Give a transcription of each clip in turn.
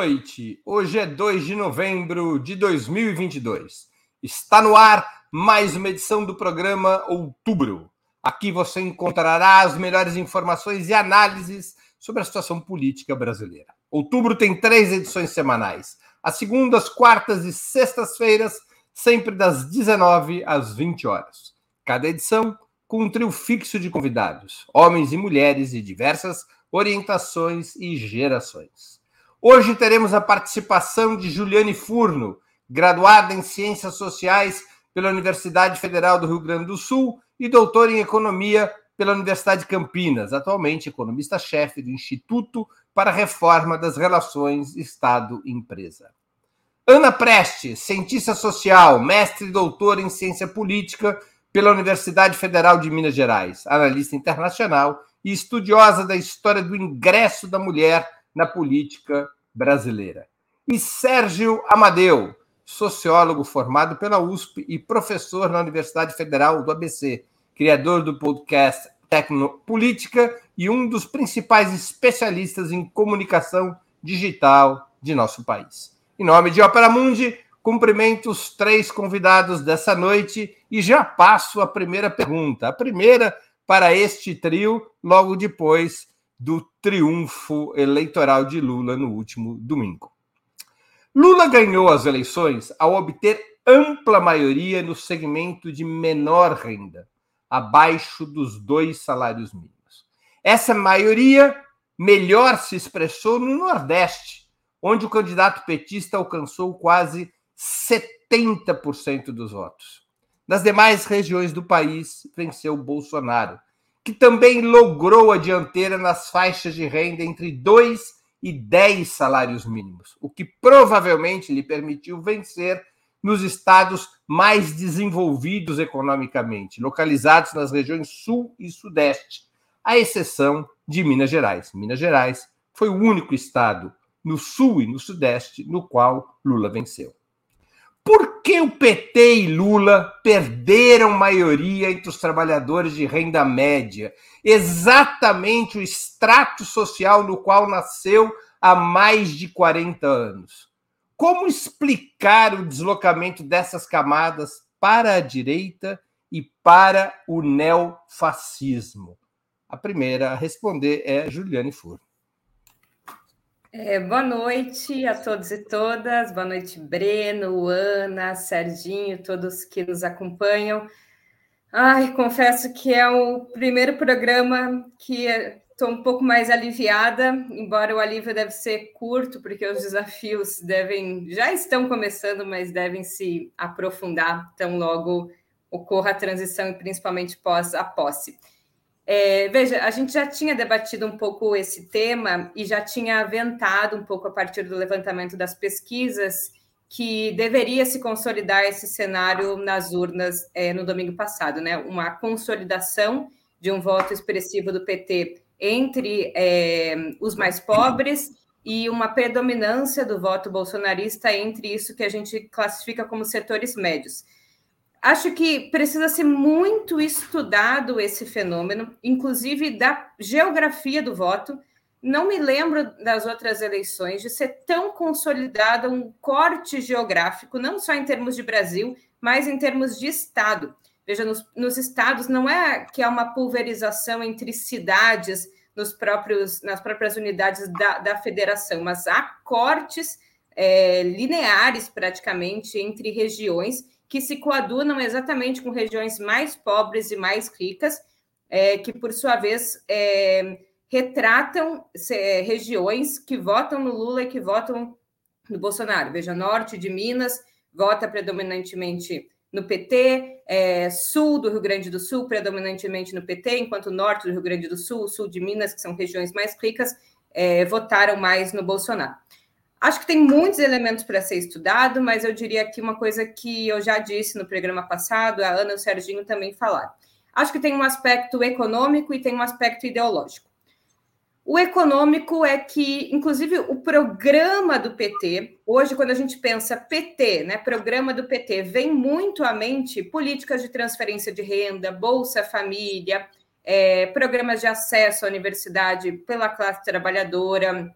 noite. Hoje é 2 de novembro de 2022. Está no ar mais uma edição do programa Outubro. Aqui você encontrará as melhores informações e análises sobre a situação política brasileira. Outubro tem três edições semanais: às segundas, quartas e sextas-feiras, sempre das 19 às 20 horas. Cada edição com um trio fixo de convidados, homens e mulheres de diversas orientações e gerações. Hoje teremos a participação de Juliane Furno, graduada em Ciências Sociais pela Universidade Federal do Rio Grande do Sul e doutora em Economia pela Universidade de Campinas, atualmente economista-chefe do Instituto para a Reforma das Relações Estado-Empresa. Ana Preste, cientista social, mestre e doutora em ciência política pela Universidade Federal de Minas Gerais, analista internacional e estudiosa da história do ingresso da mulher na política brasileira. E Sérgio Amadeu, sociólogo formado pela USP e professor na Universidade Federal do ABC, criador do podcast Tecnopolítica e um dos principais especialistas em comunicação digital de nosso país. Em nome de Opera Mundi, cumprimento os três convidados dessa noite e já passo a primeira pergunta. A primeira para este trio, logo depois do triunfo eleitoral de Lula no último domingo. Lula ganhou as eleições ao obter ampla maioria no segmento de menor renda, abaixo dos dois salários mínimos. Essa maioria melhor se expressou no Nordeste, onde o candidato petista alcançou quase 70% dos votos. Nas demais regiões do país, venceu Bolsonaro, que também logrou a dianteira nas faixas de renda entre 2 e 10 salários mínimos, o que provavelmente lhe permitiu vencer nos estados mais desenvolvidos economicamente, localizados nas regiões Sul e Sudeste, à exceção de Minas Gerais. Minas Gerais foi o único estado no Sul e no Sudeste no qual Lula venceu. Por que o PT e Lula perderam maioria entre os trabalhadores de renda média? Exatamente o extrato social no qual nasceu há mais de 40 anos. Como explicar o deslocamento dessas camadas para a direita e para o neofascismo? A primeira a responder é Juliane Furno. É, boa noite a todos e todas. Boa noite, Breno, Ana, Serginho, todos que nos acompanham. Ai, confesso que é o primeiro programa que estou um pouco mais aliviada, embora o alívio deve ser curto, porque os desafios devem já estão começando, mas devem se aprofundar tão logo ocorra a transição e principalmente pós a posse. É, veja, a gente já tinha debatido um pouco esse tema e já tinha aventado um pouco a partir do levantamento das pesquisas que deveria se consolidar esse cenário nas urnas é, no domingo passado, né? Uma consolidação de um voto expressivo do PT entre é, os mais pobres e uma predominância do voto bolsonarista entre isso que a gente classifica como setores médios. Acho que precisa ser muito estudado esse fenômeno, inclusive da geografia do voto. Não me lembro das outras eleições de ser tão consolidado um corte geográfico, não só em termos de Brasil, mas em termos de Estado. Veja, nos, nos estados não é que há uma pulverização entre cidades nos próprios, nas próprias unidades da, da federação, mas há cortes é, lineares praticamente entre regiões que se coadunam exatamente com regiões mais pobres e mais ricas, é, que, por sua vez, é, retratam é, regiões que votam no Lula e que votam no Bolsonaro. Veja, norte de Minas vota predominantemente no PT, é, sul do Rio Grande do Sul predominantemente no PT, enquanto norte do Rio Grande do Sul, sul de Minas, que são regiões mais ricas, é, votaram mais no Bolsonaro. Acho que tem muitos elementos para ser estudado, mas eu diria aqui uma coisa que eu já disse no programa passado, a Ana e o Serginho também falaram. Acho que tem um aspecto econômico e tem um aspecto ideológico. O econômico é que, inclusive, o programa do PT, hoje, quando a gente pensa PT, né, programa do PT, vem muito à mente políticas de transferência de renda, Bolsa Família, é, programas de acesso à universidade pela classe trabalhadora,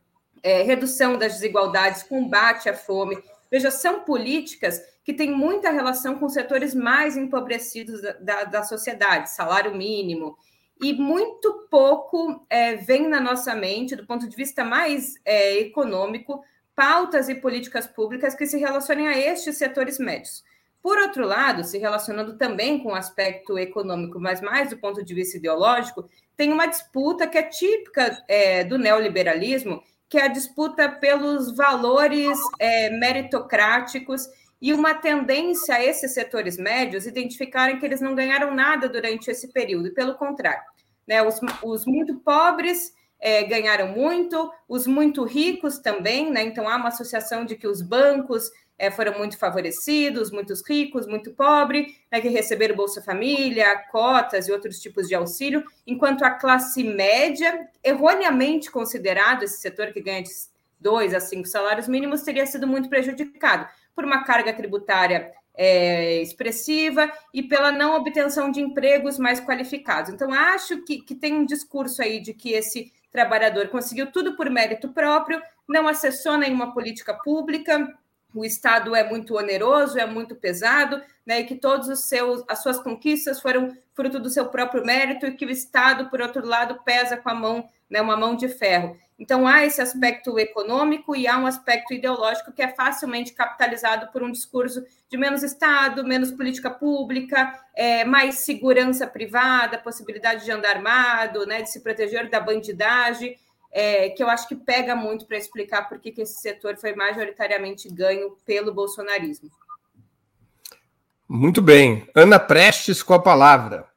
é, redução das desigualdades, combate à fome. Veja, são políticas que têm muita relação com setores mais empobrecidos da, da, da sociedade, salário mínimo, e muito pouco é, vem na nossa mente, do ponto de vista mais é, econômico, pautas e políticas públicas que se relacionem a estes setores médios. Por outro lado, se relacionando também com o aspecto econômico, mas mais do ponto de vista ideológico, tem uma disputa que é típica é, do neoliberalismo, que é a disputa pelos valores é, meritocráticos e uma tendência a esses setores médios identificarem que eles não ganharam nada durante esse período, e pelo contrário, né, os, os muito pobres é, ganharam muito, os muito ricos também, né? Então há uma associação de que os bancos é, foram muito favorecidos, muitos ricos, muito pobres, né, que receberam Bolsa Família, cotas e outros tipos de auxílio, enquanto a classe média, erroneamente considerado esse setor que ganha de dois a cinco salários mínimos, teria sido muito prejudicado por uma carga tributária é, expressiva e pela não obtenção de empregos mais qualificados. Então, acho que, que tem um discurso aí de que esse trabalhador conseguiu tudo por mérito próprio, não acessou nenhuma política pública, o Estado é muito oneroso, é muito pesado, né, e que todos os seus as suas conquistas foram fruto do seu próprio mérito e que o Estado, por outro lado, pesa com a mão, né, uma mão de ferro. Então há esse aspecto econômico e há um aspecto ideológico que é facilmente capitalizado por um discurso de menos Estado, menos política pública, é, mais segurança privada, possibilidade de andar armado, né, de se proteger da bandidagem, é, que eu acho que pega muito para explicar por que, que esse setor foi majoritariamente ganho pelo bolsonarismo. Muito bem. Ana Prestes com a palavra.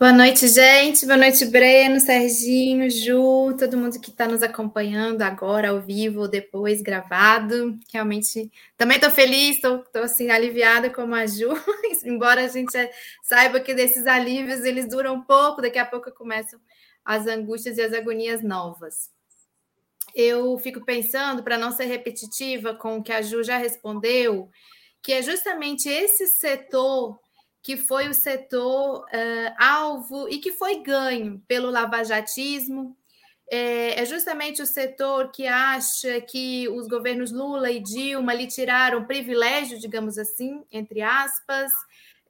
Boa noite, gente. Boa noite, Breno, Serginho, Ju, todo mundo que está nos acompanhando agora ao vivo ou depois gravado. Realmente também estou feliz, estou assim aliviada como a Ju, embora a gente saiba que desses alívios eles duram um pouco, daqui a pouco começam as angústias e as agonias novas. Eu fico pensando, para não ser repetitiva com o que a Ju já respondeu, que é justamente esse setor que foi o setor uh, alvo e que foi ganho pelo lavajatismo. É, é justamente o setor que acha que os governos Lula e Dilma lhe tiraram privilégio, digamos assim, entre aspas.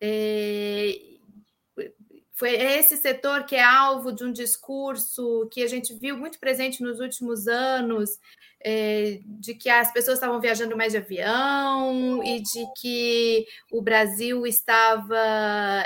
É, foi esse setor que é alvo de um discurso que a gente viu muito presente nos últimos anos, é, de que as pessoas estavam viajando mais de avião e de que o Brasil estava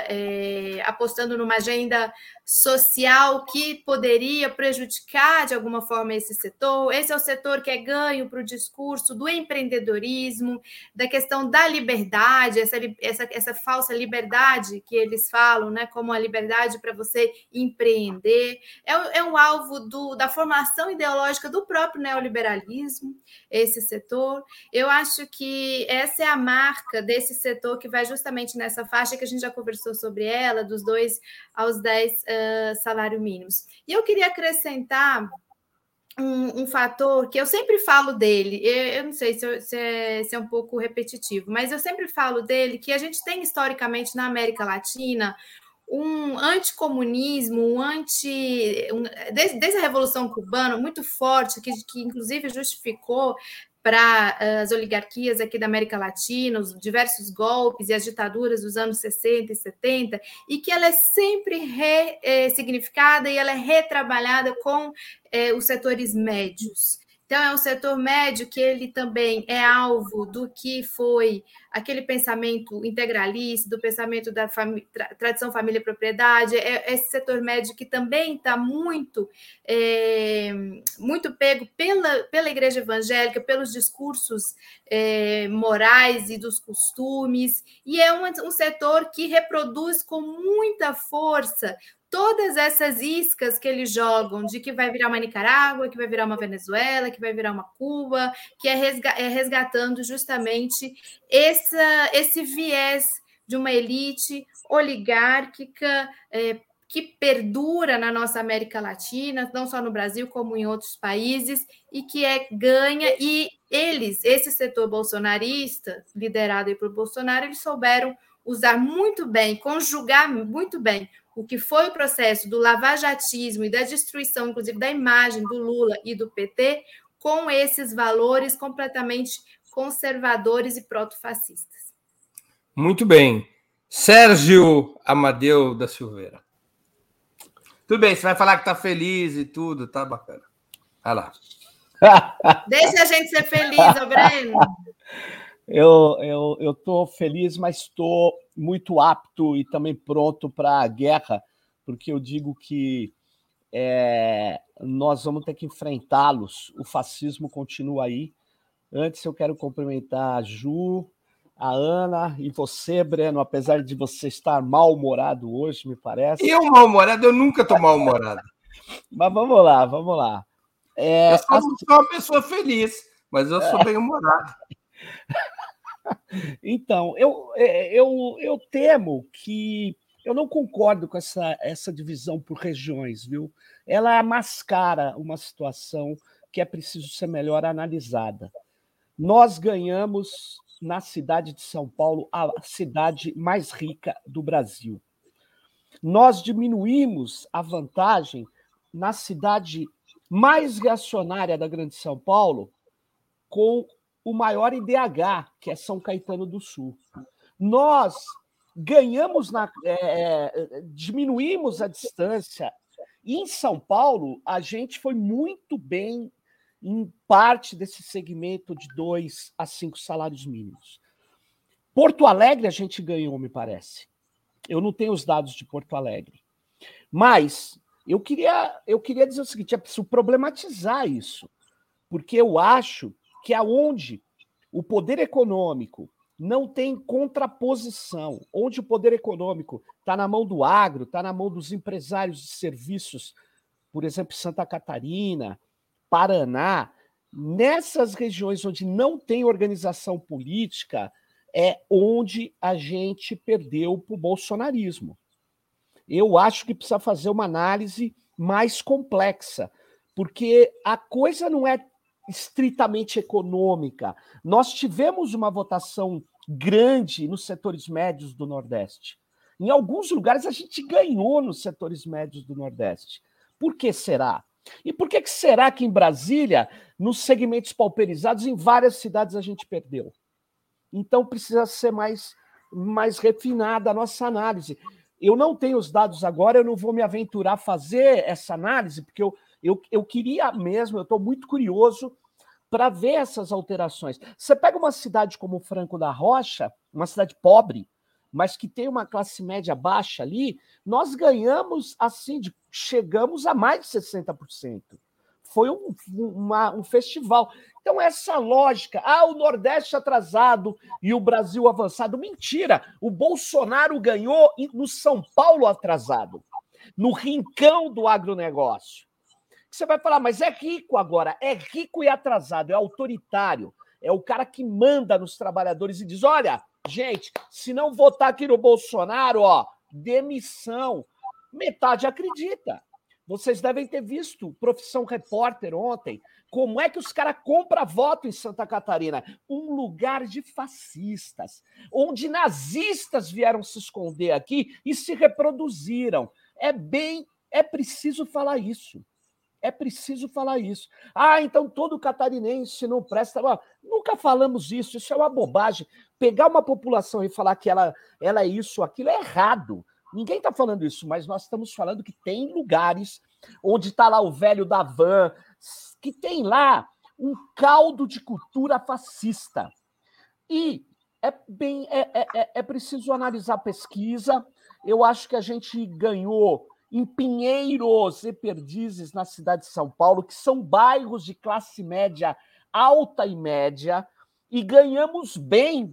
é, apostando numa agenda social que poderia prejudicar de alguma forma esse setor. Esse é o setor que é ganho para o discurso do empreendedorismo, da questão da liberdade, essa, essa, essa falsa liberdade que eles falam, né, como a liberdade para você empreender. É, é um alvo do, da formação ideológica do próprio neoliberalismo, esse setor. Eu acho que essa é a marca desse setor que vai justamente nessa faixa que a gente já conversou sobre ela, dos dois aos dez uh, salário mínimos. E eu queria acrescentar um, um, fator que eu sempre falo dele, eu, eu não sei se, se, é, se, é, um pouco repetitivo, mas eu sempre falo dele que a gente tem historicamente na América Latina um anticomunismo, um anti. Um, desde, desde, a Revolução Cubana, muito forte, que, que inclusive justificou para eh, as oligarquias aqui da América Latina, os diversos golpes e as ditaduras dos anos 60 e 70, e que ela é sempre ressignificada e ela é retrabalhada com é, os setores médios. Então, é um setor médio que ele também é alvo do que foi aquele pensamento integralista, do pensamento da fami tra tradição família e propriedade, é esse setor médio que também está muito, é, muito pego pela, pela igreja evangélica, pelos discursos é, morais e dos costumes, e é um, um setor que reproduz com muita força todas essas iscas que eles jogam de que vai virar uma Nicarágua, que vai virar uma Venezuela, que vai virar uma Cuba, que é, é resgatando justamente essa, esse viés de uma elite oligárquica é, que perdura na nossa América Latina, não só no Brasil, como em outros países, e que é ganha, e eles, esse setor bolsonarista, liderado por Bolsonaro, eles souberam usar muito bem, conjugar muito bem o que foi o processo do lavajatismo e da destruição, inclusive, da imagem do Lula e do PT, com esses valores completamente conservadores e protofascistas. Muito bem. Sérgio Amadeu da Silveira. Tudo bem, você vai falar que está feliz e tudo, tá bacana. Vai lá. Deixa a gente ser feliz, ô Breno. Eu eu eu tô feliz, mas estou muito apto e também pronto para a guerra, porque eu digo que é, nós vamos ter que enfrentá-los. O fascismo continua aí. Antes eu quero cumprimentar a Ju, a Ana e você, Breno, apesar de você estar mal-humorado hoje, me parece. Eu mal-humorado? Eu nunca estou mal-humorado. Mas vamos lá, vamos lá. É, eu sou, sou uma pessoa feliz, mas eu sou bem-humorado. então, eu, é, eu, eu temo que eu não concordo com essa, essa divisão por regiões, viu? Ela mascara uma situação que é preciso ser melhor analisada. Nós ganhamos na cidade de São Paulo, a cidade mais rica do Brasil. Nós diminuímos a vantagem na cidade mais reacionária da Grande São Paulo, com o maior IDH, que é São Caetano do Sul. Nós ganhamos na. É, diminuímos a distância. E em São Paulo, a gente foi muito bem em parte desse segmento de dois a cinco salários mínimos. Porto Alegre a gente ganhou, me parece. Eu não tenho os dados de Porto Alegre. Mas eu queria, eu queria dizer o seguinte: é preciso problematizar isso, porque eu acho que aonde o poder econômico não tem contraposição, onde o poder econômico está na mão do agro, está na mão dos empresários de serviços, por exemplo, Santa Catarina, Paraná, nessas regiões onde não tem organização política, é onde a gente perdeu para o bolsonarismo. Eu acho que precisa fazer uma análise mais complexa, porque a coisa não é estritamente econômica. Nós tivemos uma votação grande nos setores médios do Nordeste. Em alguns lugares a gente ganhou nos setores médios do Nordeste. Por que será? E por que, que será que em Brasília, nos segmentos pauperizados, em várias cidades a gente perdeu? Então precisa ser mais, mais refinada a nossa análise. Eu não tenho os dados agora, eu não vou me aventurar a fazer essa análise, porque eu, eu, eu queria mesmo, eu estou muito curioso para ver essas alterações. Você pega uma cidade como Franco da Rocha, uma cidade pobre, mas que tem uma classe média baixa ali, nós ganhamos assim, de, chegamos a mais de 60%. Foi um, uma, um festival. Então, essa lógica, ah, o Nordeste atrasado e o Brasil avançado. Mentira! O Bolsonaro ganhou no São Paulo atrasado, no rincão do agronegócio. Você vai falar, mas é rico agora, é rico e atrasado, é autoritário, é o cara que manda nos trabalhadores e diz: olha, Gente, se não votar aqui no Bolsonaro, ó, demissão. Metade acredita. Vocês devem ter visto Profissão Repórter ontem. Como é que os caras compram voto em Santa Catarina? Um lugar de fascistas, onde nazistas vieram se esconder aqui e se reproduziram. É bem, é preciso falar isso. É preciso falar isso. Ah, então todo catarinense não presta. Nunca falamos isso, isso é uma bobagem. Pegar uma população e falar que ela, ela é isso, aquilo é errado. Ninguém está falando isso, mas nós estamos falando que tem lugares onde está lá o velho da van, que tem lá um caldo de cultura fascista. E é bem é, é, é, é preciso analisar a pesquisa. Eu acho que a gente ganhou em Pinheiros e Perdizes, na cidade de São Paulo, que são bairros de classe média alta e média, e ganhamos bem.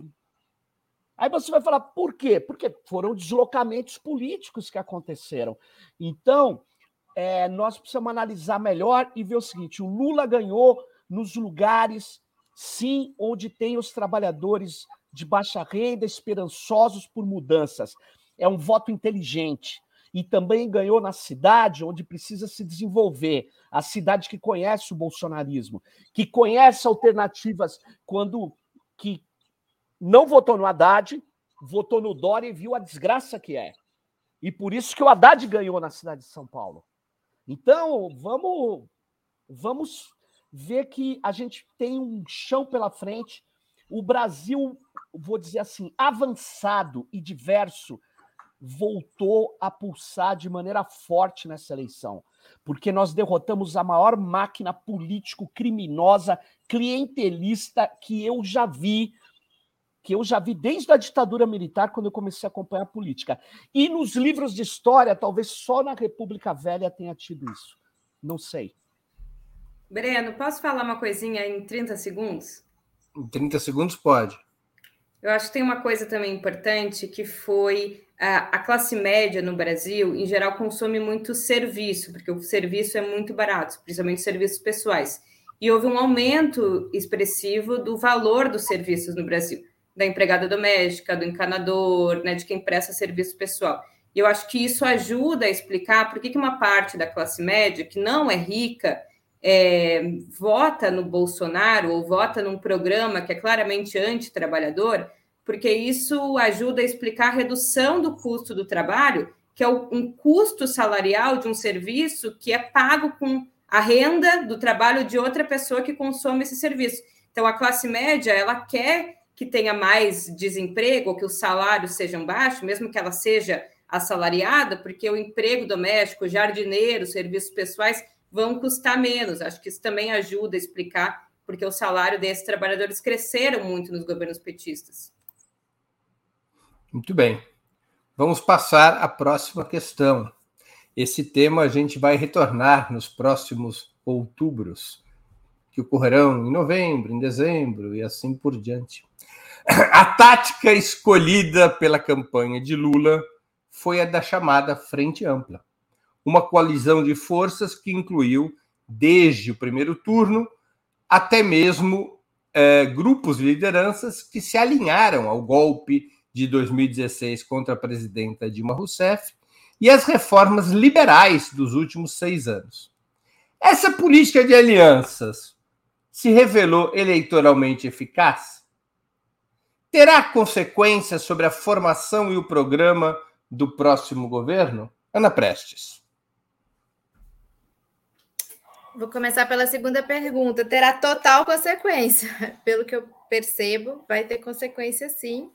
Aí você vai falar, por quê? Porque foram deslocamentos políticos que aconteceram. Então, é, nós precisamos analisar melhor e ver o seguinte: o Lula ganhou nos lugares, sim, onde tem os trabalhadores de baixa renda esperançosos por mudanças. É um voto inteligente e também ganhou na cidade onde precisa se desenvolver, a cidade que conhece o bolsonarismo, que conhece alternativas quando que não votou no Haddad, votou no Dória e viu a desgraça que é. E por isso que o Haddad ganhou na cidade de São Paulo. Então, vamos, vamos ver que a gente tem um chão pela frente. O Brasil, vou dizer assim, avançado e diverso, voltou a pulsar de maneira forte nessa eleição, porque nós derrotamos a maior máquina político-criminosa, clientelista que eu já vi, que eu já vi desde a ditadura militar, quando eu comecei a acompanhar a política. E nos livros de história, talvez só na República Velha tenha tido isso. Não sei. Breno, posso falar uma coisinha em 30 segundos? Em 30 segundos pode. Eu acho que tem uma coisa também importante que foi a, classe média no Brasil, em geral, consome muito serviço, porque o serviço é muito barato, principalmente serviços pessoais. E houve um aumento expressivo do valor dos serviços no Brasil, da empregada doméstica, do encanador, né, de quem presta serviço pessoal. E eu acho que isso ajuda a explicar por que, que uma parte da classe média, que não é rica, é, vota no Bolsonaro ou vota num programa que é claramente antitrabalhador, porque isso ajuda a explicar a redução do custo do trabalho, que é um custo salarial de um serviço que é pago com a renda do trabalho de outra pessoa que consome esse serviço. Então, a classe média, ela quer que tenha mais desemprego, ou que os salários sejam baixos, mesmo que ela seja assalariada, porque o emprego doméstico, jardineiro, serviços pessoais vão custar menos. Acho que isso também ajuda a explicar porque o salário desses trabalhadores cresceram muito nos governos petistas. Muito bem. Vamos passar à próxima questão. Esse tema a gente vai retornar nos próximos outubros, que ocorrerão em novembro, em dezembro e assim por diante. A tática escolhida pela campanha de Lula foi a da chamada Frente Ampla uma coalizão de forças que incluiu, desde o primeiro turno, até mesmo é, grupos de lideranças que se alinharam ao golpe de 2016 contra a presidenta Dilma Rousseff e as reformas liberais dos últimos seis anos. Essa política de alianças se revelou eleitoralmente eficaz? Terá consequências sobre a formação e o programa do próximo governo? Ana Prestes. Vou começar pela segunda pergunta. Terá total consequência. Pelo que eu percebo, vai ter consequência sim.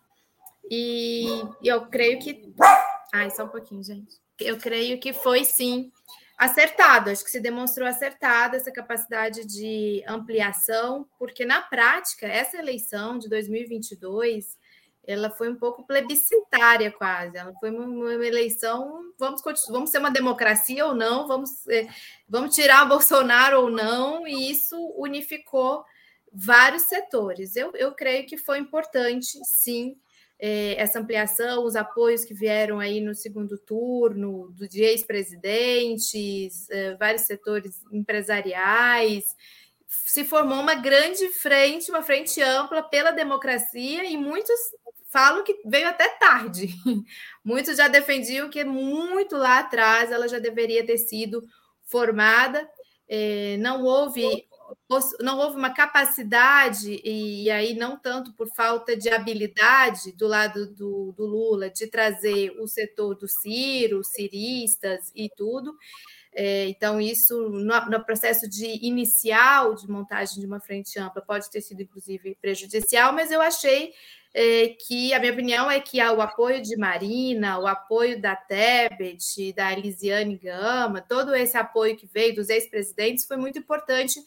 E eu creio que. Ai, só um pouquinho, gente. Eu creio que foi sim acertado. Acho que se demonstrou acertada essa capacidade de ampliação, porque na prática, essa eleição de 2022 ela foi um pouco plebiscitária quase. Ela foi uma, eleição, vamos, vamos ser uma democracia ou não, vamos, é, vamos tirar Bolsonaro ou não, e isso unificou vários setores. Eu, eu creio que foi importante, sim, essa ampliação, os apoios que vieram aí no segundo turno, do de ex-presidentes, é, vários setores empresariais, se formou uma grande frente, uma frente ampla pela democracia, e muitos falo que veio até tarde. Muitos já defendiam que muito lá atrás ela já deveria ter sido formada. É, não houve não houve uma capacidade, e aí não tanto por falta de habilidade do lado do, do Lula, de trazer o setor do Ciro, ciristas e tudo. É, então, isso no, no, processo de inicial de montagem de uma frente ampla pode ter sido, inclusive, prejudicial, mas eu achei é, que a minha opinião é que o apoio de Marina, o apoio da Tebet, da Elisiane Gama, todo esse apoio que veio dos ex-presidentes foi muito importante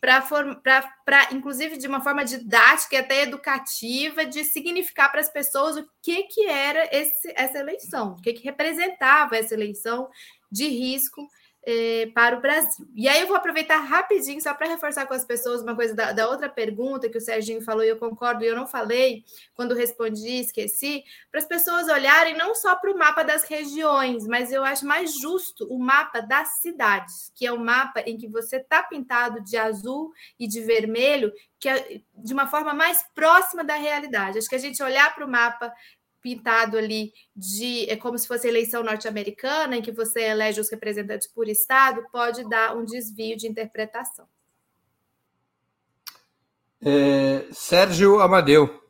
para, inclusive, de uma forma didática e até educativa, de significar para as pessoas o que, que era esse, essa eleição, o que, que representava essa eleição de risco é, para o Brasil. E aí eu vou aproveitar rapidinho, só para reforçar com as pessoas uma coisa da, da, outra pergunta que o Serginho falou, e eu concordo, e eu não falei quando respondi, esqueci, para as pessoas olharem não só para o mapa das regiões, mas eu acho mais justo o mapa das cidades, que é o mapa em que você está pintado de azul e de vermelho, que é de uma forma mais próxima da realidade. Acho que a gente olhar para o mapa pintado ali de é como se fosse eleição norte-americana, em que você elege os representantes por estado, pode dar um desvio de interpretação. É, Sérgio Amadeu.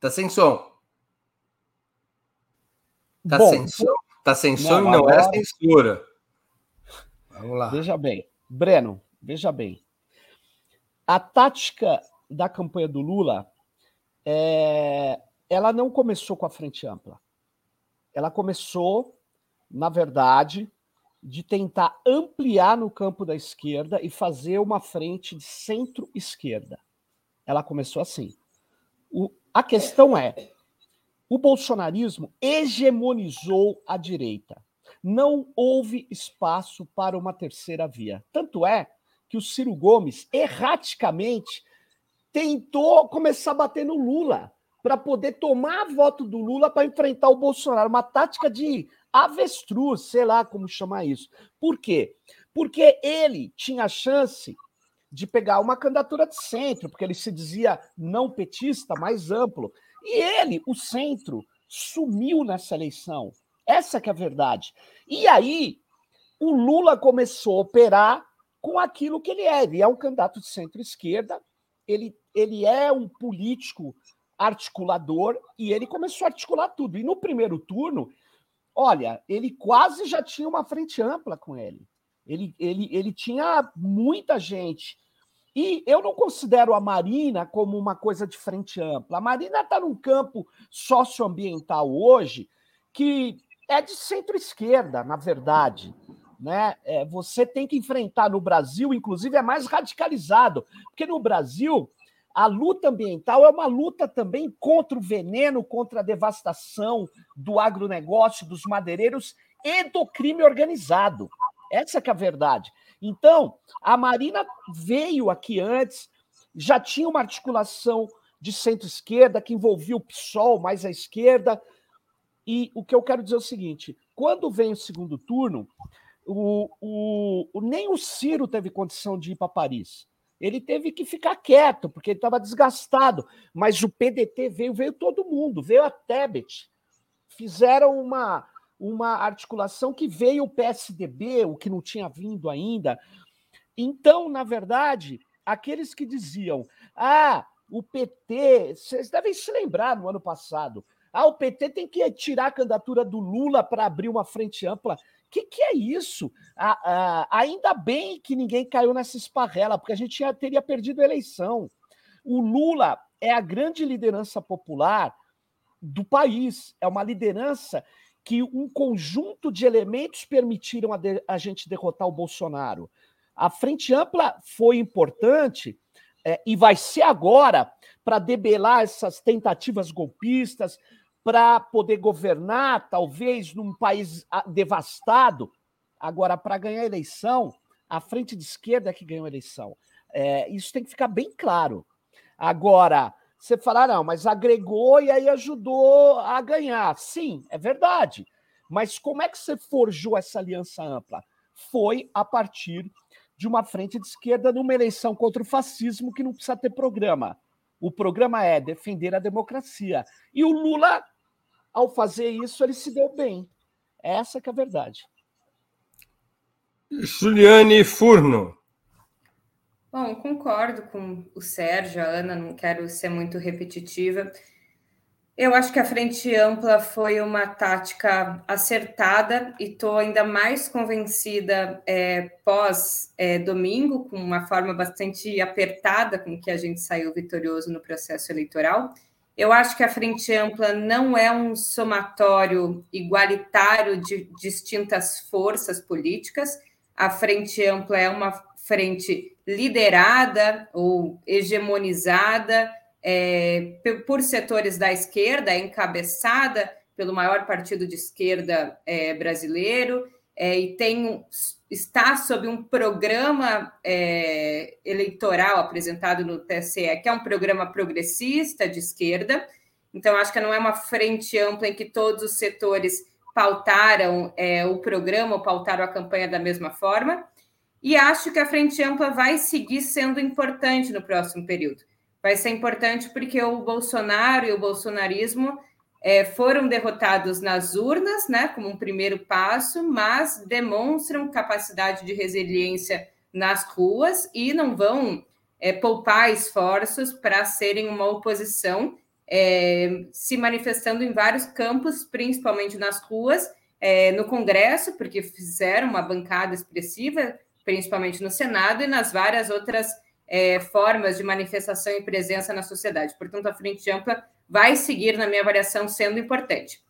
Tá sem som. Tá Bom, sem som? Tá sem som não, e não é agora... é censura. Vamos lá. Veja bem, Breno, veja bem. A tática da campanha do Lula, é... ela não começou com a frente ampla. Ela começou, na verdade, de tentar ampliar no campo da esquerda e fazer uma frente de centro-esquerda. Ela começou assim. O, a questão é: o bolsonarismo hegemonizou a direita. Não houve espaço para uma terceira via. Tanto é que o Ciro Gomes, erraticamente, tentou começar a bater no Lula para poder tomar voto do Lula para enfrentar o Bolsonaro. Uma tática de avestruz, sei lá como chamar isso. Por quê? Porque ele tinha a chance de pegar uma candidatura de centro, porque ele se dizia não petista, mais amplo. E ele, o centro, sumiu nessa eleição. Essa que é a verdade. E aí, o Lula começou a operar com aquilo que ele é. Ele é um candidato de centro-esquerda, ele, ele é um político articulador e ele começou a articular tudo. E no primeiro turno, Olha, ele quase já tinha uma frente ampla com ele. Ele, ele, ele tinha muita gente. E eu não considero a Marina como uma coisa de frente ampla. A Marina está num campo socioambiental hoje que é de centro-esquerda, na verdade. Né? É, você tem que enfrentar no Brasil, inclusive é mais radicalizado, porque no Brasil a luta ambiental é uma luta também contra o veneno, contra a devastação do agronegócio, dos madeireiros e do crime organizado. Essa é a verdade. Então, a Marina veio aqui antes, já tinha uma articulação de centro-esquerda que envolvia o PSOL mais à esquerda. E o que eu quero dizer é o seguinte: quando vem o segundo turno, o, o, nem o Ciro teve condição de ir para Paris ele teve que ficar quieto, porque ele estava desgastado. Mas o PDT veio, veio todo mundo, veio a Tebet. Fizeram uma, uma articulação que veio o PSDB, o que não tinha vindo ainda. Então, na verdade, aqueles que diziam: ah, o PT, vocês devem se lembrar no ano passado. Ah, o PT tem que tirar a candidatura do Lula para abrir uma frente ampla que, que é isso? Ah, ah, ainda bem que ninguém caiu nessa esparrela, porque a gente já teria perdido a eleição. O Lula é a grande liderança popular do país, é uma liderança que um conjunto de elementos permitiram a, de, a gente derrotar o Bolsonaro. A Frente Ampla foi importante é, e vai ser agora para debelar essas tentativas golpistas, para poder governar, talvez, num país ah, devastado. Agora, para ganhar a eleição, a frente de esquerda é que ganhou a eleição. É, isso tem que ficar bem claro. Agora, você falar, não, mas agregou e aí ajudou a ganhar. Sim, é verdade. Mas como é que você forjou essa aliança ampla? Foi a partir de uma frente de esquerda numa eleição contra o fascismo que não precisa ter programa. O programa é defender a democracia. E o Lula ao fazer isso, ele se deu bem. Essa que é a verdade. Juliane Furno. Bom, concordo com o Sérgio, a Ana, não quero ser muito repetitiva. Eu acho que a frente ampla foi uma tática acertada e estou ainda mais convencida é, pós é, domingo, com uma forma bastante apertada com que a gente saiu vitorioso no processo eleitoral. Eu acho que a frente ampla não é um somatório igualitário de distintas forças políticas. A frente ampla é uma frente liderada ou hegemonizada é, por setores da esquerda, é encabeçada pelo maior partido de esquerda é, brasileiro, é, e tem está sob um programa é, eleitoral apresentado no TSE, que é um programa progressista de esquerda. Então, acho que não é uma frente ampla em que todos os setores pautaram é, o programa ou pautaram a campanha da mesma forma. E acho que a frente ampla vai seguir sendo importante no próximo período. Vai ser importante porque o Bolsonaro e o bolsonarismo é, foram derrotados nas urnas, né, como um primeiro passo, mas demonstram capacidade de resiliência nas ruas e não vão é, poupar esforços para serem uma oposição é, se manifestando em vários campos, principalmente nas ruas, é, no Congresso, porque fizeram uma bancada expressiva, principalmente no Senado, e nas várias outras é, formas de manifestação e presença na sociedade. Portanto, a Frente Ampla vai seguir, na minha avaliação, sendo importante.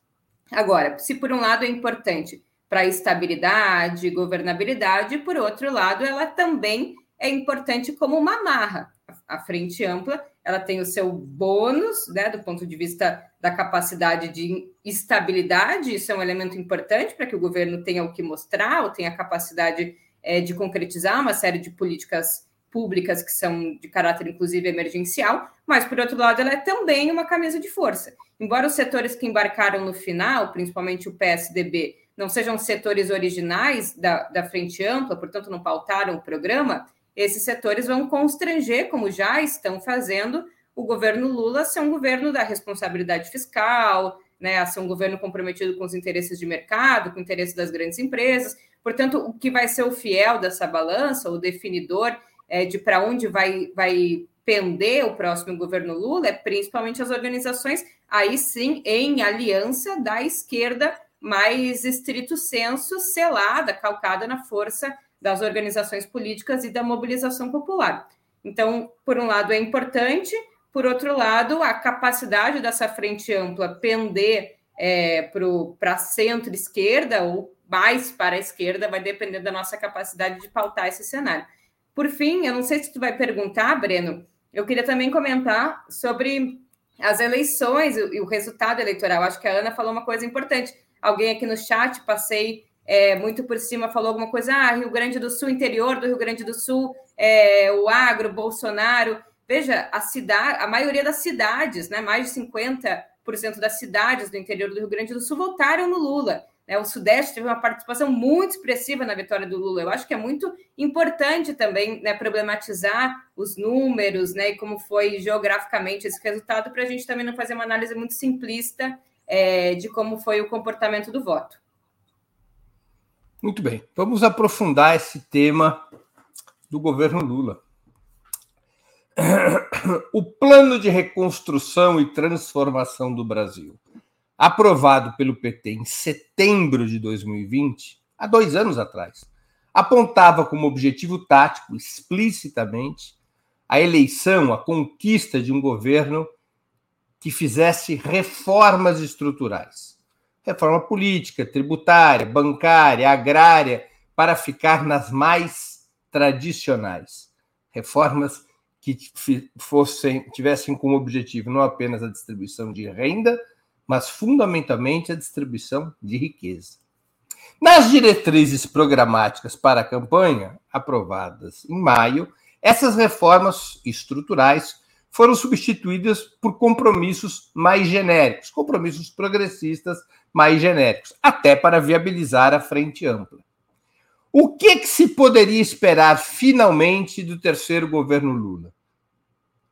Agora, se por um lado é importante para estabilidade, governabilidade, por outro lado, ela também é importante como uma marra. A Frente Ampla ela tem o seu bônus, né, do ponto de vista da capacidade de estabilidade, isso é um elemento importante para que o governo tenha o que mostrar, ou tenha a capacidade é, de concretizar uma série de políticas públicas que são de caráter, inclusive, emergencial, mas, por outro lado, ela é também uma camisa de força. Embora os setores que embarcaram no final, principalmente o PSDB, não sejam setores originais da, da Frente Ampla, portanto, não pautaram o programa, esses setores vão constranger, como já estão fazendo, o governo Lula a ser um governo da responsabilidade fiscal, né, a ser um governo comprometido com os interesses de mercado, com o interesse das grandes empresas. Portanto, o que vai ser o fiel dessa balança, o definidor é, de para onde vai, vai pender o próximo governo Lula, é principalmente as organizações, aí sim, em aliança da esquerda mais estrito senso, selada, calcada na força das organizações políticas e da mobilização popular. Então, por um lado, é importante, por outro lado, a capacidade dessa frente ampla pender é, para centro-esquerda ou mais para a esquerda vai depender da nossa capacidade de pautar esse cenário. Por fim, eu não sei se tu vai perguntar, Breno, eu queria também comentar sobre as eleições e o resultado eleitoral. Acho que a Ana falou uma coisa importante. Alguém aqui no chat, passei é, muito por cima falou alguma coisa, ah, Rio Grande do Sul, interior do Rio Grande do Sul, é, o agro, Bolsonaro. Veja, a cidade, a maioria das cidades, né, mais de 50% das cidades do interior do Rio Grande do Sul votaram no Lula. Né? O Sudeste teve uma participação muito expressiva na vitória do Lula. Eu acho que é muito importante também né, problematizar os números né, e como foi geograficamente esse resultado, para a gente também não fazer uma análise muito simplista é, de como foi o comportamento do voto. Muito bem, vamos aprofundar esse tema do governo Lula. O plano de reconstrução e transformação do Brasil, aprovado pelo PT em setembro de 2020, há dois anos atrás, apontava como objetivo tático, explicitamente, a eleição, a conquista de um governo que fizesse reformas estruturais reforma política, tributária, bancária, agrária, para ficar nas mais tradicionais. Reformas que fossem, tivessem como objetivo não apenas a distribuição de renda, mas fundamentalmente a distribuição de riqueza. Nas diretrizes programáticas para a campanha, aprovadas em maio, essas reformas estruturais foram substituídas por compromissos mais genéricos, compromissos progressistas mais genéricos, até para viabilizar a frente ampla. O que, que se poderia esperar finalmente do terceiro governo Lula?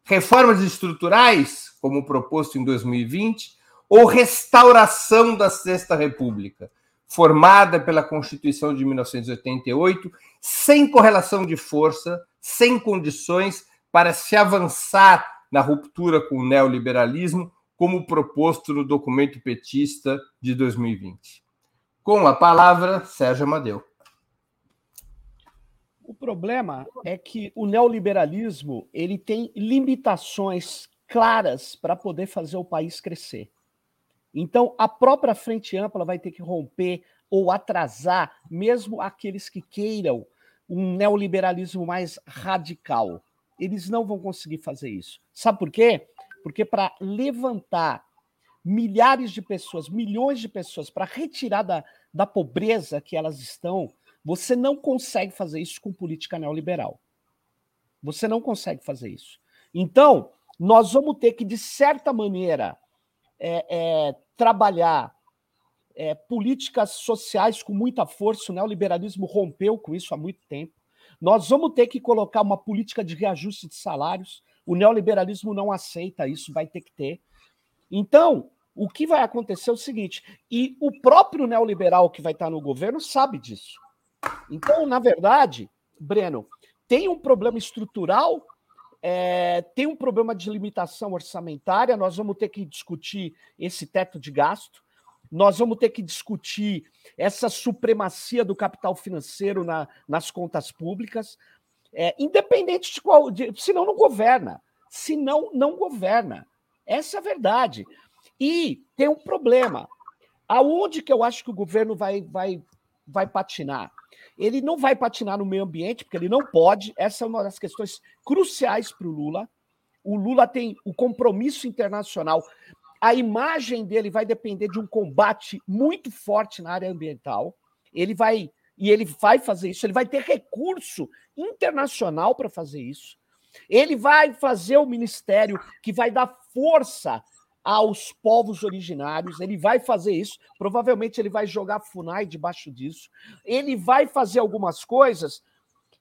Reformas estruturais, como proposto em 2020, ou restauração da Sexta República, formada pela Constituição de 1988, sem correlação de força, sem condições para se avançar na ruptura com o neoliberalismo como proposto no documento petista de 2020. Com a palavra, Sérgio Amadeu. O problema é que o neoliberalismo ele tem limitações claras para poder fazer o país crescer. Então, a própria frente ampla vai ter que romper ou atrasar, mesmo aqueles que queiram um neoliberalismo mais radical. Eles não vão conseguir fazer isso. Sabe por quê? Porque para levantar milhares de pessoas, milhões de pessoas, para retirar da, da pobreza que elas estão, você não consegue fazer isso com política neoliberal. Você não consegue fazer isso. Então, nós vamos ter que, de certa maneira, é, é, trabalhar é, políticas sociais com muita força. O neoliberalismo rompeu com isso há muito tempo. Nós vamos ter que colocar uma política de reajuste de salários. O neoliberalismo não aceita isso, vai ter que ter. Então, o que vai acontecer é o seguinte, e o próprio neoliberal que vai estar no governo sabe disso. Então, na verdade, Breno, tem um problema estrutural é, tem um problema de limitação orçamentária, nós vamos ter que discutir esse teto de gasto, nós vamos ter que discutir essa supremacia do capital financeiro na, nas contas públicas, é, independente de qual. De, senão não governa. Senão não governa. Essa é a verdade. E tem um problema. Aonde que eu acho que o governo vai, vai, vai patinar? Ele não vai patinar no meio ambiente, porque ele não pode. Essa é uma das questões cruciais para o Lula. O Lula tem o compromisso internacional. A imagem dele vai depender de um combate muito forte na área ambiental. Ele vai e ele vai fazer isso. Ele vai ter recurso internacional para fazer isso. Ele vai fazer o ministério que vai dar força aos povos originários, ele vai fazer isso, provavelmente ele vai jogar FUNAI debaixo disso, ele vai fazer algumas coisas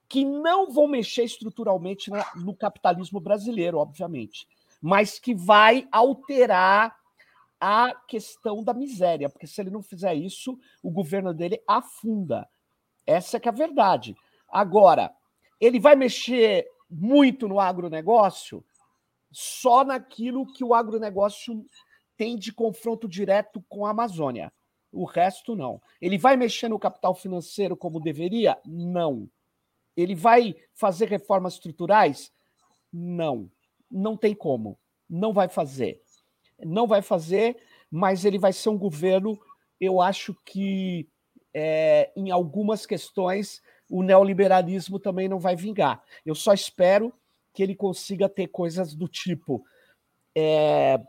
que não vão mexer estruturalmente no capitalismo brasileiro, obviamente, mas que vai alterar a questão da miséria, porque se ele não fizer isso, o governo dele afunda. Essa é que é a verdade. Agora, ele vai mexer muito no agronegócio? Só naquilo que o agronegócio tem de confronto direto com a Amazônia. O resto não. Ele vai mexer no capital financeiro como deveria? Não. Ele vai fazer reformas estruturais? Não. Não tem como. Não vai fazer. Não vai fazer, mas ele vai ser um governo, eu acho que é, em algumas questões o neoliberalismo também não vai vingar. Eu só espero que ele consiga ter coisas do tipo é,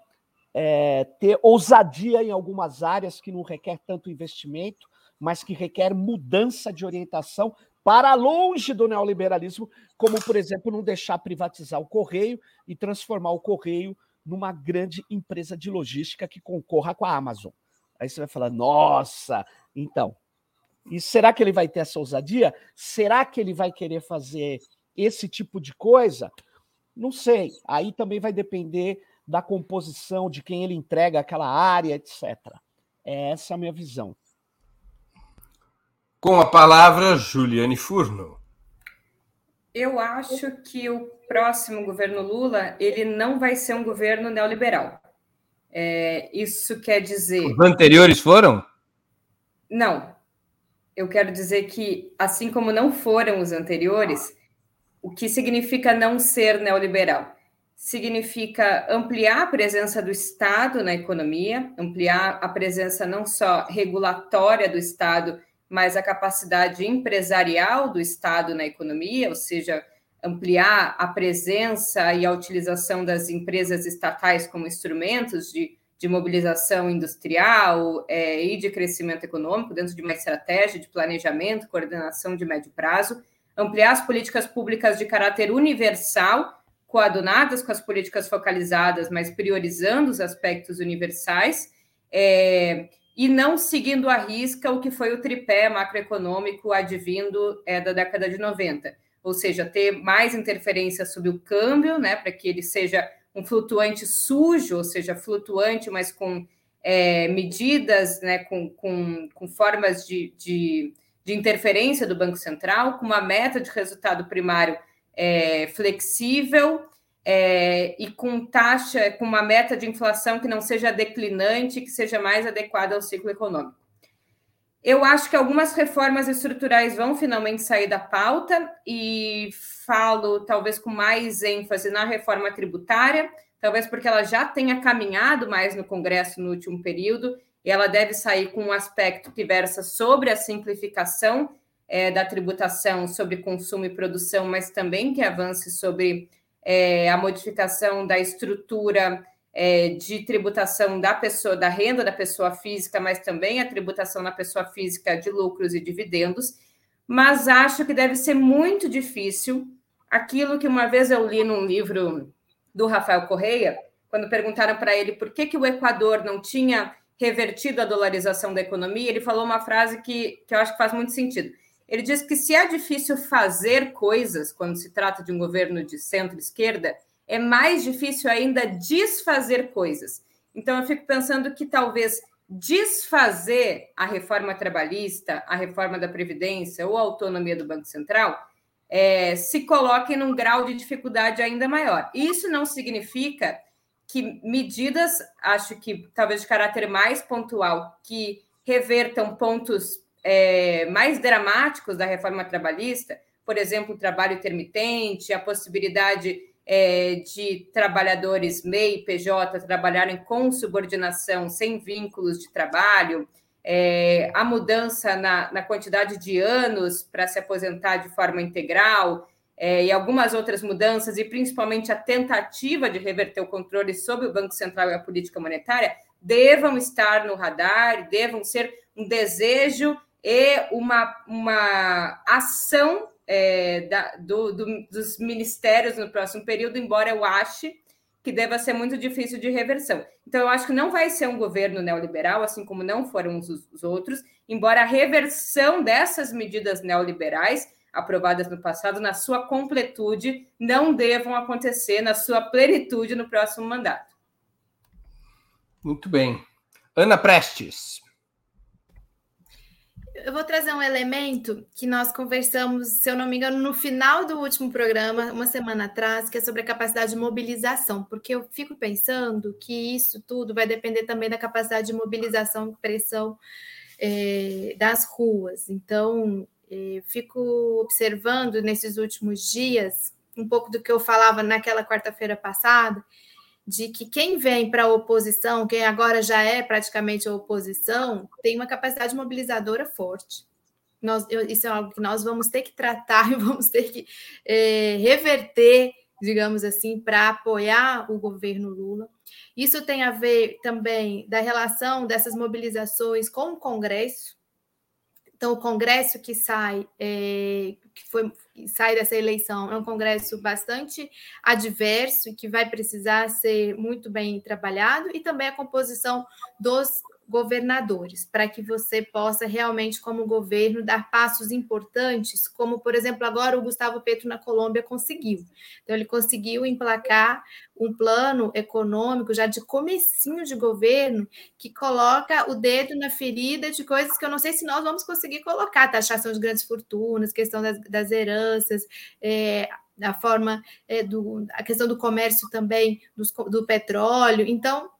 é, ter ousadia em algumas áreas que não requer tanto investimento, mas que requer mudança de orientação para longe do neoliberalismo, como, por exemplo, não deixar privatizar o correio e transformar o correio numa grande empresa de logística que concorra com a Amazon. Aí você vai falar, nossa, então. E será que ele vai ter essa ousadia? Será que ele vai querer fazer esse tipo de coisa, não sei. Aí também vai depender da composição, de quem ele entrega aquela área, etc. Essa é a minha visão. Com a palavra, Juliane Furno. Eu acho que o próximo governo Lula ele não vai ser um governo neoliberal. É, isso quer dizer. Os anteriores foram? Não. Eu quero dizer que, assim como não foram os anteriores, o que significa não ser neoliberal? Significa ampliar a presença do Estado na economia, ampliar a presença não só regulatória do Estado, mas a capacidade empresarial do Estado na economia, ou seja, ampliar a presença e a utilização das empresas estatais como instrumentos de, de mobilização industrial é, e de crescimento econômico dentro de uma estratégia de planejamento, coordenação de médio prazo ampliar as políticas públicas de caráter universal, coadunadas com as políticas focalizadas, mas priorizando os aspectos universais, é, e não seguindo à risca o que foi o tripé macroeconômico advindo é, da década de 90. Ou seja, ter mais interferência sobre o câmbio, né, para que ele seja um flutuante sujo, ou seja, flutuante, mas com é, medidas, né, com, com, com formas de, de de interferência do Banco Central, com uma meta de resultado primário é, flexível é, e com taxa, com uma meta de inflação que não seja declinante, que seja mais adequada ao ciclo econômico. Eu acho que algumas reformas estruturais vão finalmente sair da pauta e falo talvez com mais ênfase na reforma tributária, talvez porque ela já tenha caminhado mais no Congresso no último período e ela deve sair com um aspecto que versa sobre a simplificação é, da tributação sobre consumo e produção, mas também que avance sobre é, a modificação da estrutura é, de tributação da pessoa, da renda da pessoa física, mas também a tributação na pessoa física de lucros e dividendos. Mas acho que deve ser muito difícil aquilo que uma vez eu li num livro do Rafael Correia, quando perguntaram para ele por que, que o Equador não tinha revertido a dolarização da economia, ele falou uma frase que, que eu acho que faz muito sentido. Ele diz que se é difícil fazer coisas quando se trata de um governo de centro-esquerda, é mais difícil ainda desfazer coisas. Então, eu fico pensando que talvez desfazer a reforma trabalhista, a reforma da Previdência ou a autonomia do Banco Central é, se coloquem num grau de dificuldade ainda maior. Isso não significa que medidas, acho que talvez de caráter mais pontual, que revertam pontos é, mais dramáticos da reforma trabalhista, por exemplo, o trabalho intermitente, a possibilidade é, de trabalhadores MEI e PJ trabalharem com subordinação, sem vínculos de trabalho, é, a mudança na, na, quantidade de anos para se aposentar de forma integral, é, e algumas outras mudanças, e principalmente a tentativa de reverter o controle sobre o Banco Central e a política monetária, devam estar no radar, devam ser um desejo e uma, uma ação é, da, do, do, dos ministérios no próximo período, embora eu ache que deva ser muito difícil de reversão. Então, eu acho que não vai ser um governo neoliberal, assim como não foram os, os outros, embora a reversão dessas medidas neoliberais aprovadas no passado, na sua completude, não devam acontecer na sua plenitude no próximo mandato. Muito bem. Ana Prestes. Eu vou trazer um elemento que nós conversamos, se eu não me engano, no final do último programa, uma semana atrás, que é sobre a capacidade de mobilização, porque eu fico pensando que isso tudo vai depender também da capacidade de mobilização e pressão é, das ruas. Então, fico observando nesses últimos dias um pouco do que eu falava naquela quarta-feira passada, de que quem vem para a oposição, quem agora já é praticamente a oposição, tem uma capacidade mobilizadora forte. Nós, eu, isso é algo que nós vamos ter que tratar e vamos ter que é, reverter, digamos assim, para apoiar o governo Lula. Isso tem a ver também da relação dessas mobilizações com o Congresso, então, o congresso que sai, é, que foi, que sai dessa eleição é um congresso bastante adverso e que vai precisar ser muito bem trabalhado, e também a composição dos governadores, para que você possa realmente, como governo, dar passos importantes, como, por exemplo, agora o Gustavo Petro na Colômbia conseguiu. Então, ele conseguiu emplacar um plano econômico já de comecinho de governo que coloca o dedo na ferida de coisas que eu não sei se nós vamos conseguir colocar, taxação de grandes fortunas, questão das, das heranças, é, a forma é, do a questão do comércio também dos, do petróleo. Então,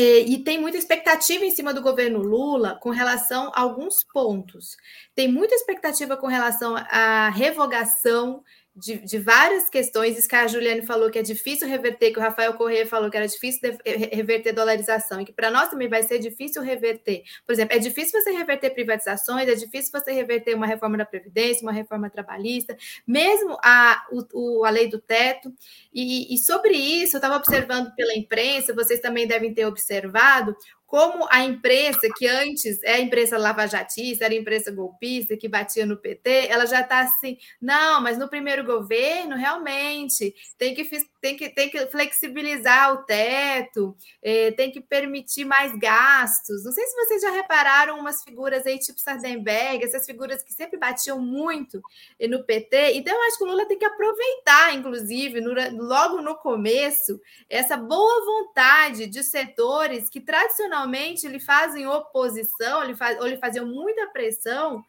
e tem muita expectativa em cima do governo Lula com relação a alguns pontos. Tem muita expectativa com relação à revogação de, de, várias questões, isso que a Juliane falou que é difícil reverter, que o Rafael Corrêa falou que era difícil reverter dolarização, e que para nós também vai ser difícil reverter. Por exemplo, é difícil você reverter privatizações, é difícil você reverter uma reforma da Previdência, uma reforma trabalhista, mesmo a, o, a lei do teto. E, e sobre isso, eu estava observando pela imprensa, vocês também devem ter observado, como a imprensa, que antes é a imprensa lavajatista, era a imprensa golpista, que batia no PT, ela já está assim, não, mas no primeiro governo, realmente, tem que, tem que, tem que flexibilizar o teto, é, tem que permitir mais gastos. Não sei se vocês já repararam umas figuras aí, tipo Sardenberg, essas figuras que sempre batiam muito no PT. Então, eu acho que o Lula tem que aproveitar, inclusive, no, logo no começo, essa boa vontade de setores que tradicionalmente lhe fazem oposição, lhe faz, ou lhe faziam muita pressão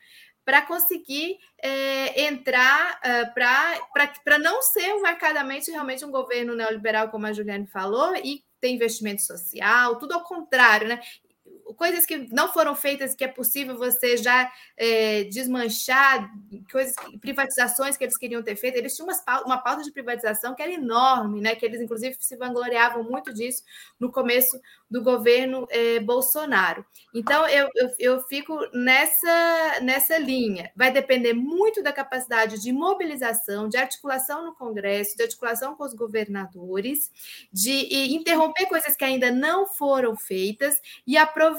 para conseguir é, entrar é, para não ser marcadamente realmente um governo neoliberal, como a Juliane falou, e ter investimento social, tudo ao contrário, né? Coisas que não foram feitas que é possível você já é, desmanchar, coisas, privatizações que eles queriam ter feito. Eles tinham umas, uma pauta de privatização que era enorme, né? Que eles, inclusive, se vangloriavam muito disso no começo do governo é, Bolsonaro. Então, eu, eu, eu fico nessa, nessa linha. Vai depender muito da capacidade de mobilização, de articulação no Congresso, de articulação com os governadores, de interromper coisas que ainda não foram feitas e aproveitar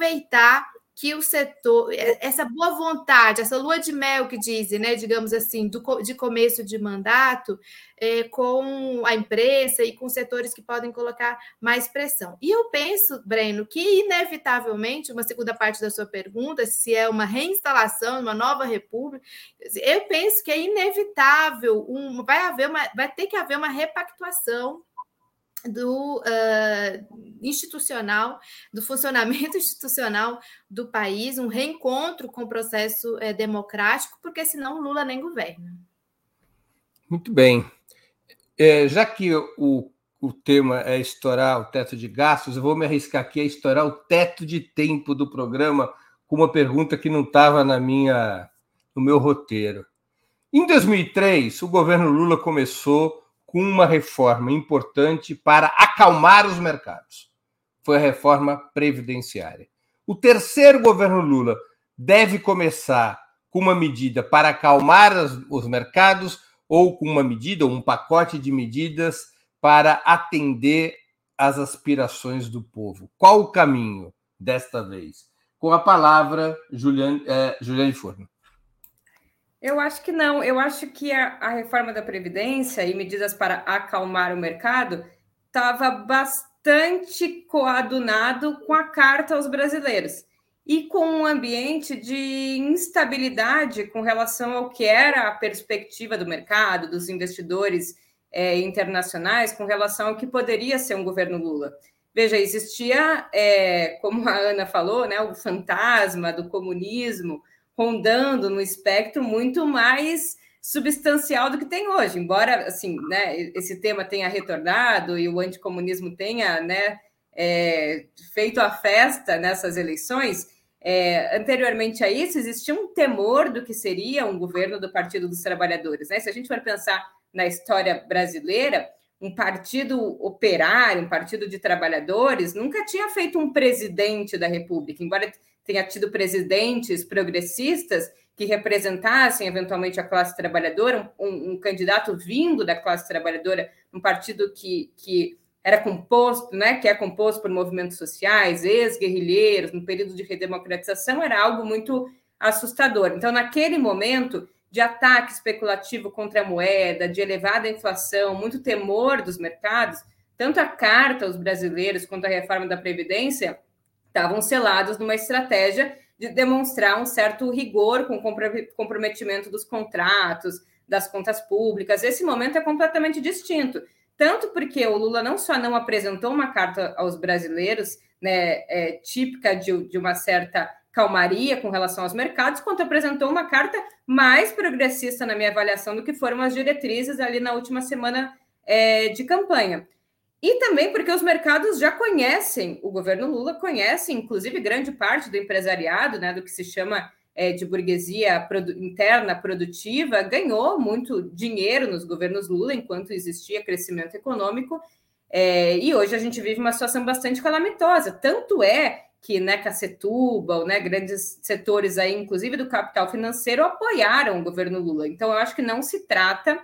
que o setor, é, essa boa vontade, essa lua de mel que dizem, né, digamos assim, do, de começo de mandato, é, com a imprensa e com setores que podem colocar mais pressão. E eu penso, Breno, que inevitavelmente, uma segunda parte da sua pergunta, se é uma reinstalação, uma nova república, eu penso que é inevitável, um, vai, haver uma, vai ter que haver uma repactuação do uh, institucional, do funcionamento institucional do país, um reencontro com o processo uh, democrático, porque senão Lula nem governa. Muito bem. É, já que o, o tema é estourar o teto de gastos, eu vou me arriscar aqui a estourar o teto de tempo do programa com uma pergunta que não estava na minha no meu roteiro. Em 2003, o governo Lula começou com uma reforma importante para acalmar os mercados. Foi a reforma previdenciária. O terceiro governo Lula deve começar com uma medida para acalmar os mercados ou com uma medida, ou um pacote de medidas para atender às aspirações do povo. Qual o caminho desta vez? Com a palavra, Juliane, é, Juliane Forno. Eu acho que não. Eu acho que a, a reforma da Previdência e medidas para acalmar o mercado estava bastante coadunado com a carta aos brasileiros e com um ambiente de instabilidade com relação ao que era a perspectiva do mercado, dos investidores é, internacionais, com relação ao que poderia ser um governo Lula. Veja, existia, é, como a Ana falou, né, o fantasma do comunismo, rondando no espectro muito mais substancial do que tem hoje. Embora, assim, né, esse tema tenha retornado e o anticomunismo tenha, né, é, feito a festa nessas eleições, é, anteriormente a isso, existia um temor do que seria um governo do Partido dos Trabalhadores. Né? Se a gente for pensar na história brasileira, um partido operário, um partido de trabalhadores, nunca tinha feito um presidente da República, embora tenha tido presidentes progressistas que representassem eventualmente a classe trabalhadora, um, um candidato vindo da classe trabalhadora, um partido que, que era composto, né, que é composto por movimentos sociais, ex-guerrilheiros, no período de redemocratização, era algo muito assustador. Então, naquele momento de ataque especulativo contra a moeda, de elevada inflação, muito temor dos mercados, tanto a carta aos brasileiros quanto a reforma da Previdência estavam selados numa estratégia de demonstrar um certo rigor com o comprometimento dos contratos, das contas públicas. Esse momento é completamente distinto, tanto porque o Lula não só não apresentou uma carta aos brasileiros, né, é, típica de, de uma certa calmaria com relação aos mercados, quanto apresentou uma carta mais progressista, na minha avaliação, do que foram as diretrizes ali na última semana é, de campanha. E também porque os mercados já conhecem, o governo Lula conhece, inclusive grande parte do empresariado, né, do que se chama é, de burguesia produ interna produtiva, ganhou muito dinheiro nos governos Lula enquanto existia crescimento econômico. É, e hoje a gente vive uma situação bastante calamitosa. Tanto é que né, Cacetuba, né, grandes setores aí, inclusive do capital financeiro, apoiaram o governo Lula. Então, eu acho que não se trata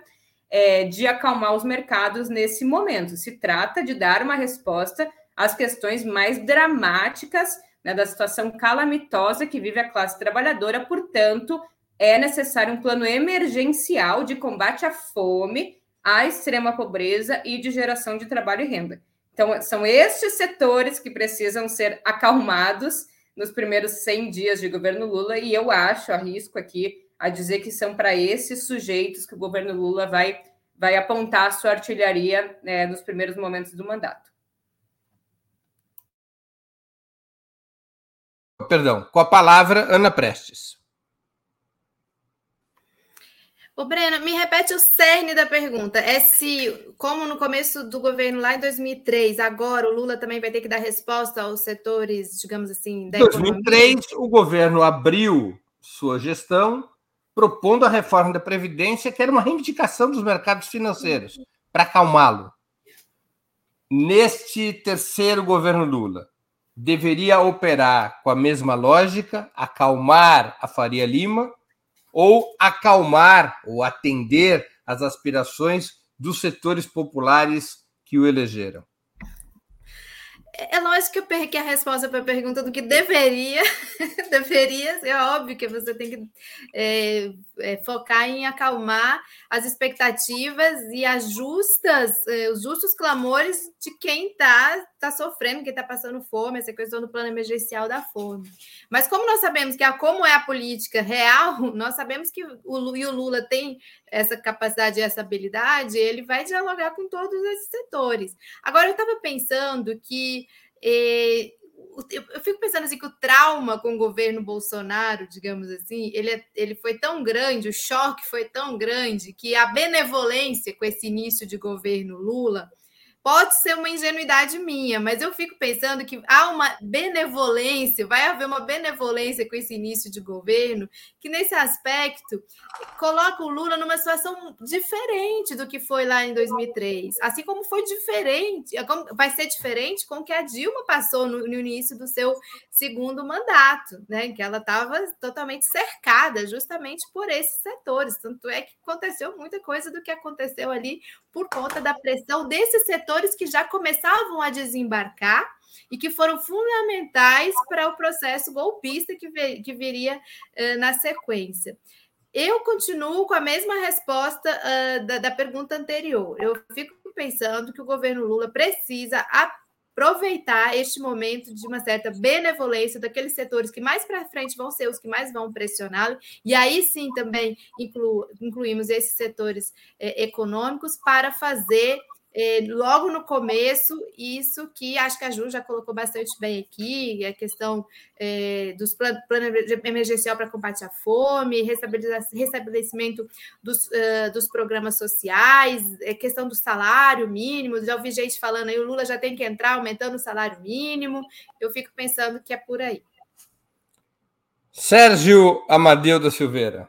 é, de acalmar os mercados nesse momento. Se trata de dar uma resposta às questões mais dramáticas né, da situação calamitosa que vive a classe trabalhadora. Portanto, é necessário um plano emergencial de combate à fome, à extrema pobreza e de geração de trabalho e renda. Então, são estes setores que precisam ser acalmados nos primeiros 100 dias de governo Lula, e eu acho, arrisco aqui, a dizer que são para esses sujeitos que o governo Lula vai, vai apontar a sua artilharia né, nos primeiros momentos do mandato. Perdão, com a palavra, Ana Prestes. Ô, Breno, me repete o cerne da pergunta. É se, como no começo do governo lá em 2003, agora o Lula também vai ter que dar resposta aos setores, digamos assim, da 2003, economia? o governo abriu sua gestão propondo a reforma da Previdência, que era uma reivindicação dos mercados financeiros, para acalmá-lo. Neste terceiro governo Lula, deveria operar com a mesma lógica, acalmar a Faria Lima, ou acalmar ou atender às aspirações dos setores populares que o elegeram? É, é lógico que, a resposta para a pergunta do que deveria, deveria ser óbvio que você tem que é, é, focar em acalmar as expectativas e as justas, é, os justos clamores de quem está tá sofrendo, quem está passando fome, essa questão do plano emergencial da fome. Mas como nós sabemos que a, como é a política real, nós sabemos que o, e o Lula tem essa capacidade e essa habilidade, ele vai dialogar com todos esses setores. Agora, eu estava pensando que eh, eu fico pensando assim que o trauma com o governo Bolsonaro, digamos assim, ele, é, ele foi tão grande, o choque foi tão grande que a benevolência com esse início de governo Lula Pode ser uma ingenuidade minha, mas eu fico pensando que há uma benevolência, vai haver uma benevolência com esse início de governo, que nesse aspecto coloca o Lula numa situação diferente do que foi lá em 2003. Assim como foi diferente, é vai ser diferente com o que a Dilma passou no, no início do seu segundo mandato, né? Que ela estava totalmente cercada justamente por esses setores. Tanto é que aconteceu muita coisa do que aconteceu ali por conta da pressão desses setores que já começavam a desembarcar e que foram fundamentais para o processo golpista que, que viria uh, na sequência. Eu continuo com a mesma resposta uh, da, da pergunta anterior. Eu fico pensando que o governo Lula precisa aproveitar este momento de uma certa benevolência daqueles setores que mais para frente vão ser os que mais vão pressioná-lo, e aí sim também inclu, incluímos esses setores eh, econômicos para fazer é, logo no começo, isso que acho que a Ju já colocou bastante bem aqui, a questão é, dos planos plano emergencial para combate à fome, restabelecimento dos, uh, dos programas sociais, é, questão do salário mínimo, já ouvi gente falando aí, o Lula já tem que entrar aumentando o salário mínimo, eu fico pensando que é por aí. Sérgio Amadeu da Silveira.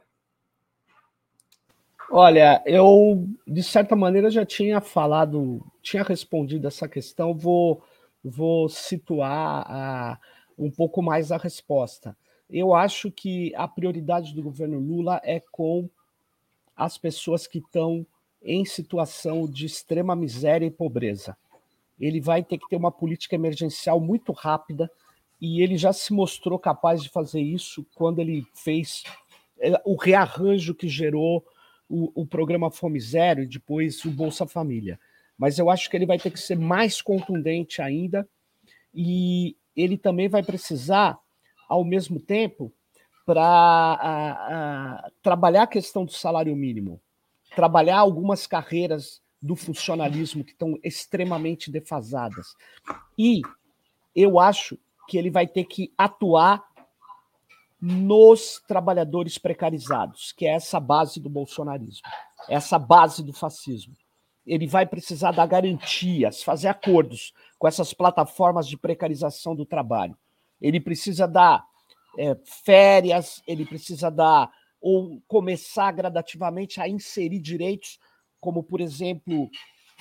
Olha, eu de certa maneira já tinha falado, tinha respondido essa questão, vou, vou situar a, um pouco mais a resposta. Eu acho que a prioridade do governo Lula é com as pessoas que estão em situação de extrema miséria e pobreza. Ele vai ter que ter uma política emergencial muito rápida e ele já se mostrou capaz de fazer isso quando ele fez eh, o rearranjo que gerou o, o programa Fome Zero e depois o Bolsa Família. Mas eu acho que ele vai ter que ser mais contundente ainda e ele também vai precisar, ao mesmo tempo, para trabalhar a questão do salário mínimo, trabalhar algumas carreiras do funcionalismo que estão extremamente defasadas. E eu acho que ele vai ter que atuar nos trabalhadores precarizados, que é essa base do bolsonarismo, essa base do fascismo. Ele vai precisar dar garantias, fazer acordos com essas plataformas de precarização do trabalho. Ele precisa dar é, férias, ele precisa dar ou começar gradativamente a inserir direitos, como, por exemplo,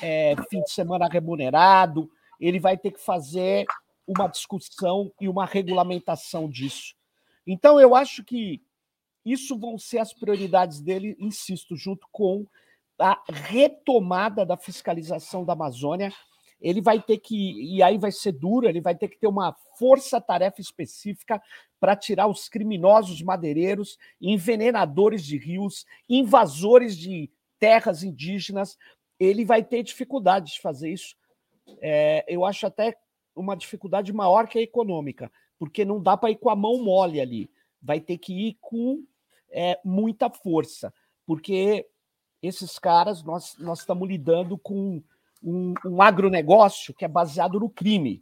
é, fim de semana remunerado. Ele vai ter que fazer uma discussão e uma regulamentação disso. Então, eu acho que isso vão ser as prioridades dele, insisto, junto com a retomada da fiscalização da Amazônia. Ele vai ter que, e aí vai ser duro, ele vai ter que ter uma força-tarefa específica para tirar os criminosos madeireiros, envenenadores de rios, invasores de terras indígenas. Ele vai ter dificuldade de fazer isso. É, eu acho até uma dificuldade maior que a econômica, porque não dá para ir com a mão mole ali. Vai ter que ir com é, muita força, porque esses caras, nós, nós estamos lidando com um, um agronegócio que é baseado no crime.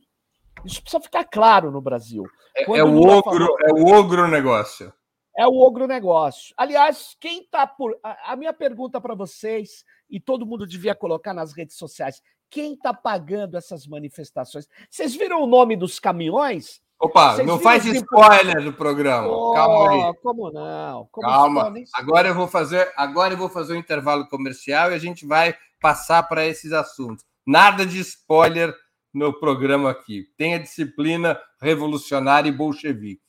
Isso precisa ficar claro no Brasil. É, é o, ogro, falou, é o ogro negócio. É o ogro negócio. Aliás, quem está por. A, a minha pergunta para vocês, e todo mundo devia colocar nas redes sociais: quem está pagando essas manifestações? Vocês viram o nome dos caminhões? Opa, Vocês não faz spoiler do programa. Oh, Calma aí. Como não? Como Calma. Agora eu vou fazer, agora eu vou fazer um intervalo comercial e a gente vai passar para esses assuntos. Nada de spoiler no programa aqui. Tenha disciplina revolucionária e bolchevique.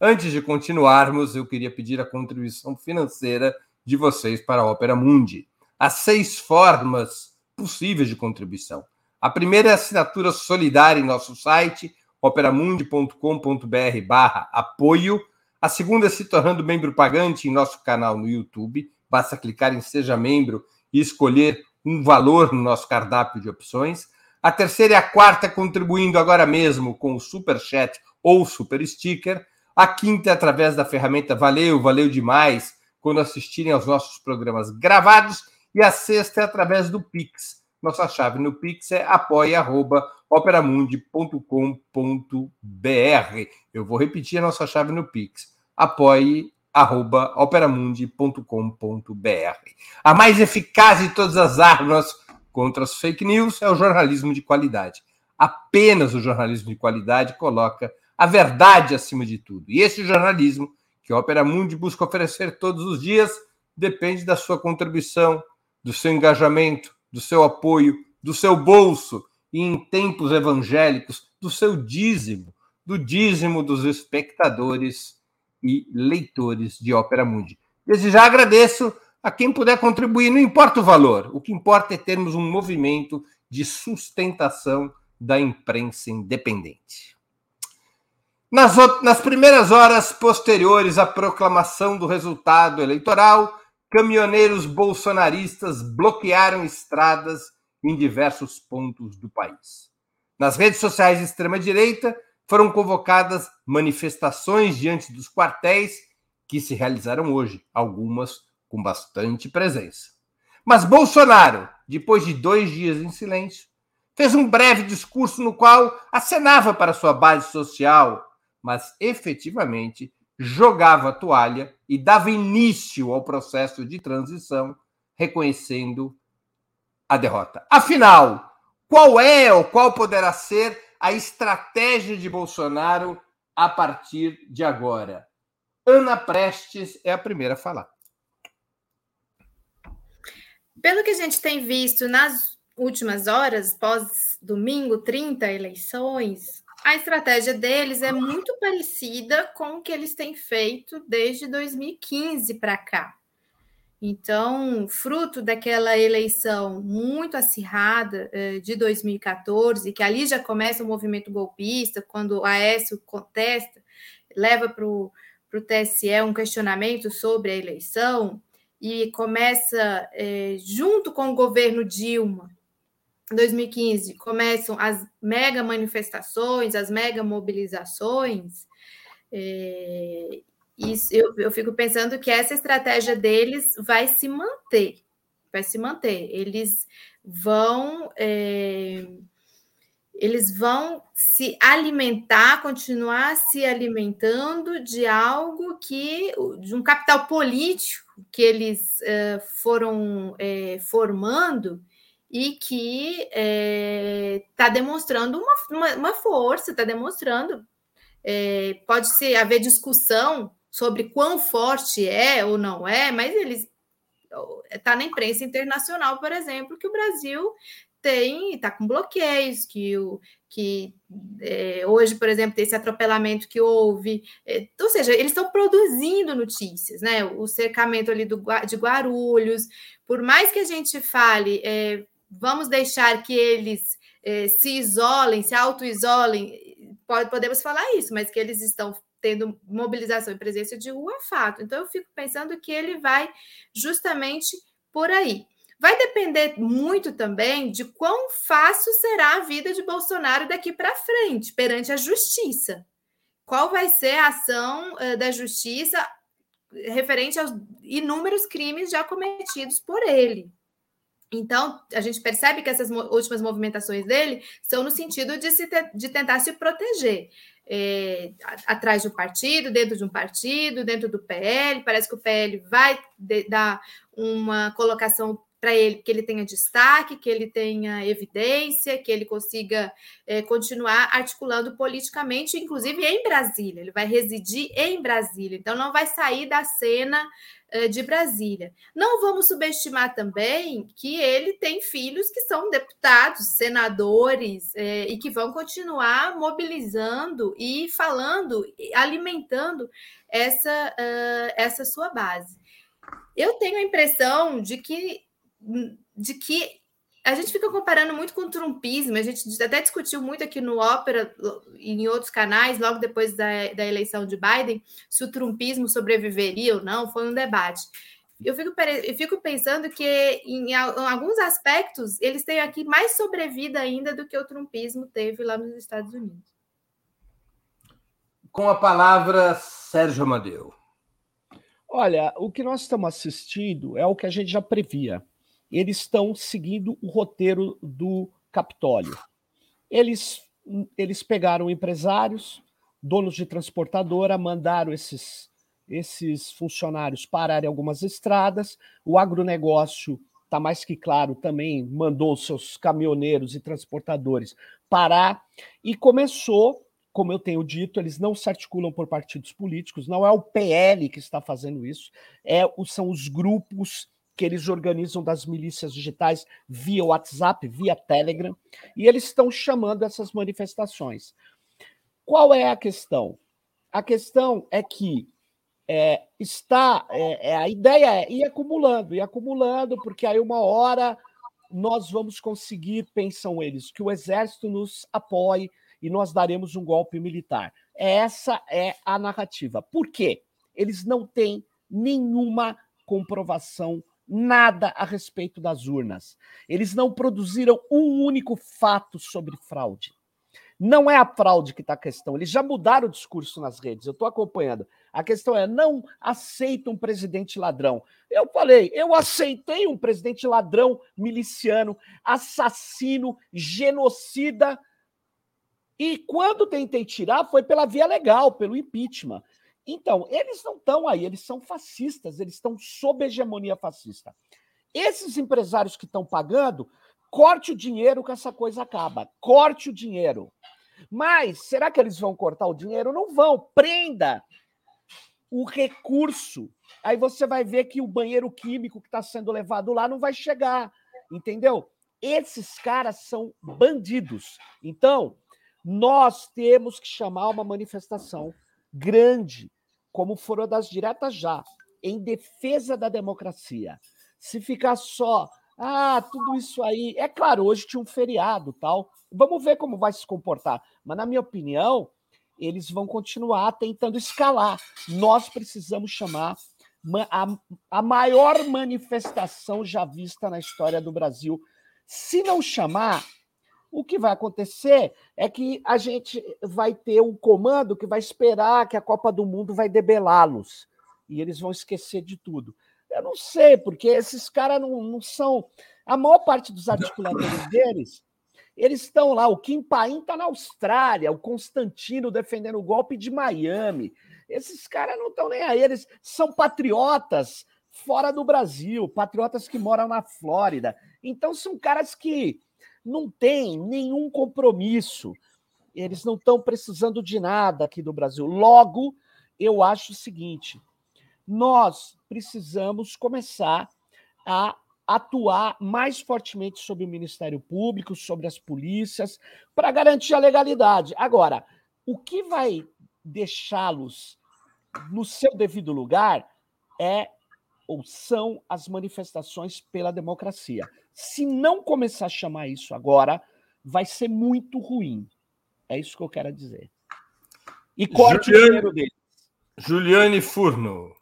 Antes de continuarmos, eu queria pedir a contribuição financeira de vocês para a Ópera Mundi. Há seis formas possíveis de contribuição. A primeira é a assinatura solidária em nosso site operamundi.com.br barra apoio. A segunda é se tornando membro pagante em nosso canal no YouTube. Basta clicar em Seja Membro e escolher um valor no nosso cardápio de opções. A terceira e a quarta contribuindo agora mesmo com o Super Chat ou Super Sticker. A quinta é através da ferramenta Valeu, valeu demais quando assistirem aos nossos programas gravados. E a sexta é através do Pix Nossa chave no Pix é apoia.operamundi.com.br. Eu vou repetir a nossa chave no Pix. apoie.operamundi.com.br. A mais eficaz de todas as armas contra as fake news é o jornalismo de qualidade. Apenas o jornalismo de qualidade coloca a verdade acima de tudo. E esse jornalismo que a Opera Mundi busca oferecer todos os dias depende da sua contribuição, do seu engajamento, do seu apoio, do seu bolso e, em tempos evangélicos, do seu dízimo, do dízimo dos espectadores e leitores de Ópera Mundi. Desde já agradeço a quem puder contribuir, não importa o valor, o que importa é termos um movimento de sustentação da imprensa independente. Nas, nas primeiras horas posteriores à proclamação do resultado eleitoral, caminhoneiros bolsonaristas bloquearam estradas em diversos pontos do país. Nas redes sociais de extrema-direita, foram convocadas manifestações diante dos quartéis que se realizaram hoje, algumas com bastante presença. Mas Bolsonaro, depois de dois dias em silêncio, fez um breve discurso no qual acenava para sua base social mas efetivamente jogava a toalha e dava início ao processo de transição, reconhecendo a derrota. Afinal, qual é ou qual poderá ser a estratégia de Bolsonaro a partir de agora? Ana Prestes é a primeira a falar. Pelo que a gente tem visto nas últimas horas, pós domingo, 30 eleições, a estratégia deles é muito parecida com o que eles têm feito desde 2015 para cá. Então, fruto daquela eleição muito acirrada eh, de 2014, que ali já começa o movimento golpista, quando o Aécio contesta, leva para o TSE um questionamento sobre a eleição, e começa, eh, junto com o governo Dilma, 2015 começam as mega manifestações, as mega mobilizações, é, isso, eu, eu fico pensando que essa estratégia deles vai se manter, vai se manter. Eles vão é, eles vão se alimentar, continuar se alimentando de algo que de um capital político que eles é, foram é, formando e que está é, tá demonstrando uma, uma, uma força, está demonstrando. É, pode ser haver discussão sobre quão forte é ou não é, mas eles está na imprensa internacional, por exemplo, que o Brasil tem está com bloqueios, que o que é, hoje, por exemplo, tem esse atropelamento que houve, é, ou seja, eles estão produzindo notícias, né? O cercamento ali do, de Guarulhos, por mais que a gente fale, é, vamos deixar que eles eh, se isolem, se auto-isolem, podemos falar isso, mas que eles estão tendo mobilização e presença de rua é fato. Então, eu fico pensando que ele vai justamente por aí. Vai depender muito também de quão fácil será a vida de Bolsonaro daqui para frente, perante a justiça. Qual vai ser a ação uh, da justiça referente aos inúmeros crimes já cometidos por ele? Então, a gente percebe que essas últimas movimentações dele são no sentido de, se te, de tentar se proteger. É, atrás de um partido, dentro de um partido, dentro do PL. Parece que o PL vai dar uma colocação para ele que ele tenha destaque, que ele tenha evidência, que ele consiga é, continuar articulando politicamente, inclusive em Brasília. Ele vai residir em Brasília, então não vai sair da cena de Brasília. Não vamos subestimar também que ele tem filhos que são deputados, senadores é, e que vão continuar mobilizando e falando, alimentando essa, uh, essa sua base. Eu tenho a impressão de que de que a gente fica comparando muito com o trumpismo, a gente até discutiu muito aqui no Ópera e em outros canais, logo depois da, da eleição de Biden, se o trumpismo sobreviveria ou não, foi um debate. Eu fico, eu fico pensando que, em, em alguns aspectos, eles têm aqui mais sobrevida ainda do que o trumpismo teve lá nos Estados Unidos. Com a palavra, Sérgio Amadeu. Olha, o que nós estamos assistindo é o que a gente já previa eles estão seguindo o roteiro do Capitólio. Eles, eles pegaram empresários, donos de transportadora, mandaram esses, esses funcionários pararem algumas estradas, o agronegócio está mais que claro, também mandou seus caminhoneiros e transportadores parar e começou, como eu tenho dito, eles não se articulam por partidos políticos, não é o PL que está fazendo isso, é, são os grupos que eles organizam das milícias digitais via WhatsApp, via Telegram, e eles estão chamando essas manifestações. Qual é a questão? A questão é que é, está. É, é, a ideia é ir acumulando, ir acumulando, porque aí uma hora nós vamos conseguir, pensam eles, que o exército nos apoie e nós daremos um golpe militar. Essa é a narrativa. Por quê? Eles não têm nenhuma comprovação, nada a respeito das urnas. Eles não produziram um único fato sobre fraude. Não é a fraude que está a questão. Eles já mudaram o discurso nas redes. Eu estou acompanhando. A questão é: não aceita um presidente ladrão. Eu falei, eu aceitei um presidente ladrão, miliciano, assassino, genocida. E quando tentei tirar, foi pela via legal, pelo impeachment. Então, eles não estão aí, eles são fascistas, eles estão sob hegemonia fascista. Esses empresários que estão pagando, corte o dinheiro que essa coisa acaba. Corte o dinheiro. Mas será que eles vão cortar o dinheiro? Não vão. Prenda o recurso. Aí você vai ver que o banheiro químico que está sendo levado lá não vai chegar. Entendeu? Esses caras são bandidos. Então, nós temos que chamar uma manifestação grande, como foram das diretas já, em defesa da democracia. Se ficar só ah, tudo isso aí. É claro, hoje tinha um feriado tal. Vamos ver como vai se comportar. Mas, na minha opinião, eles vão continuar tentando escalar. Nós precisamos chamar a, a maior manifestação já vista na história do Brasil. Se não chamar, o que vai acontecer é que a gente vai ter um comando que vai esperar que a Copa do Mundo vai debelá-los. E eles vão esquecer de tudo. Eu não sei, porque esses caras não, não são. A maior parte dos articuladores deles, eles estão lá. O Kim Paim está na Austrália, o Constantino defendendo o golpe de Miami. Esses caras não estão nem aí, eles são patriotas fora do Brasil, patriotas que moram na Flórida. Então são caras que não têm nenhum compromisso. Eles não estão precisando de nada aqui do Brasil. Logo, eu acho o seguinte: nós precisamos começar a atuar mais fortemente sobre o Ministério Público, sobre as polícias, para garantir a legalidade. Agora, o que vai deixá-los no seu devido lugar é ou são as manifestações pela democracia. Se não começar a chamar isso agora, vai ser muito ruim. É isso que eu quero dizer. E corte Juliane, o dinheiro deles. Juliane Furno.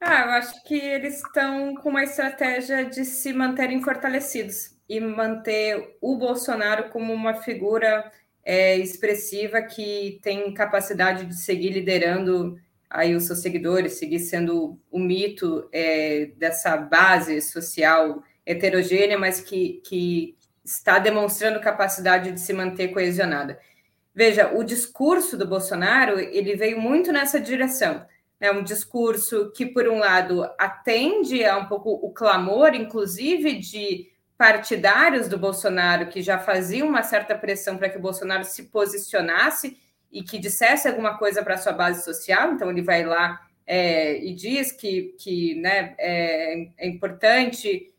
Ah, eu acho que eles estão com uma estratégia de se manterem fortalecidos e manter o Bolsonaro como uma figura é, expressiva que tem capacidade de seguir liderando aí os seus seguidores, seguir sendo o mito é, dessa base social heterogênea, mas que, que está demonstrando capacidade de se manter coesionada. Veja, o discurso do Bolsonaro ele veio muito nessa direção é um discurso que, por um lado, atende a um pouco o clamor, inclusive, de partidários do Bolsonaro, que já faziam uma certa pressão para que o Bolsonaro se posicionasse e que dissesse alguma coisa para sua base social. Então, ele vai lá é, e diz que, que né, é, é importante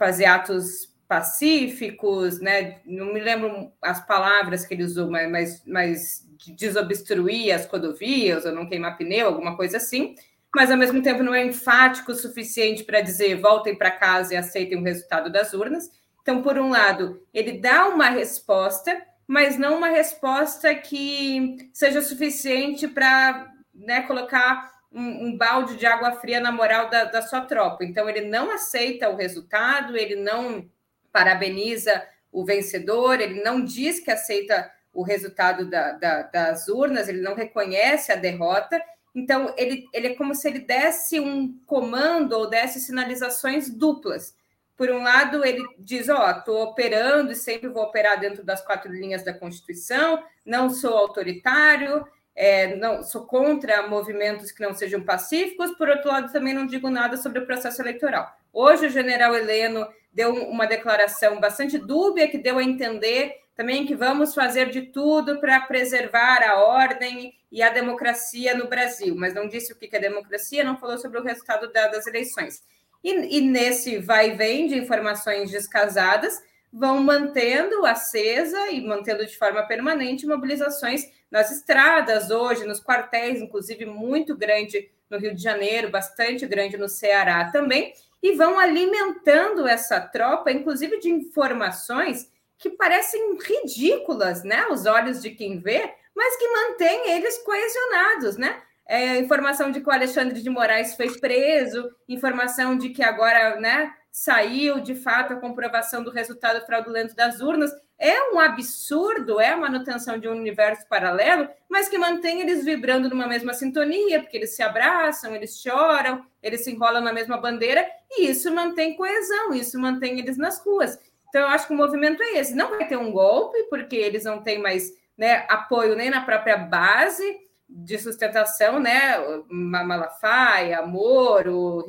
fazer atos pacíficos, né? Não me lembro as palavras que ele usou, mas, mas, mas desobstruir as rodovias ou não queimar pneu, alguma coisa assim, mas ao mesmo tempo não é enfático o suficiente para dizer voltem para casa e aceitem o resultado das urnas. Então, por um lado, ele dá uma resposta, mas não uma resposta que seja suficiente para né, colocar um, um, balde de água fria na moral da, da sua tropa. Então, ele não aceita o resultado, ele não parabeniza o vencedor, ele não diz que aceita o resultado da, da, das urnas, ele não reconhece a derrota. Então, ele, ele é como se ele desse um comando ou desse sinalizações duplas. por um lado, ele diz: Ó, oh, estou operando e sempre vou operar dentro das quatro linhas da Constituição, não sou autoritário, é, não sou contra movimentos que não sejam pacíficos. Por outro lado, também não digo nada sobre o processo eleitoral. Hoje, o general Heleno deu uma declaração bastante dúbia, que deu a entender também que vamos fazer de tudo para preservar a ordem e a democracia no Brasil, mas não disse o que é democracia, não falou sobre o resultado das eleições. E, e nesse vai e vem de informações descasadas, vão mantendo acesa e mantendo de forma permanente mobilizações nas estradas, hoje, nos quartéis, inclusive muito grande no Rio de Janeiro, bastante grande no Ceará também, e vão alimentando essa tropa, inclusive de informações que parecem ridículas, né, aos olhos de quem vê, mas que mantém eles coesionados, né? É, informação de que o Alexandre de Moraes foi preso, informação de que agora, né, saiu de fato a comprovação do resultado fraudulento das urnas. É um absurdo, é a manutenção de um universo paralelo, mas que mantém eles vibrando numa mesma sintonia, porque eles se abraçam, eles choram, eles se enrolam na mesma bandeira, e isso mantém coesão, isso mantém eles nas ruas. Então, eu acho que o movimento é esse. Não vai ter um golpe, porque eles não têm mais né, apoio nem na própria base de sustentação, né? Malafaia, Moro,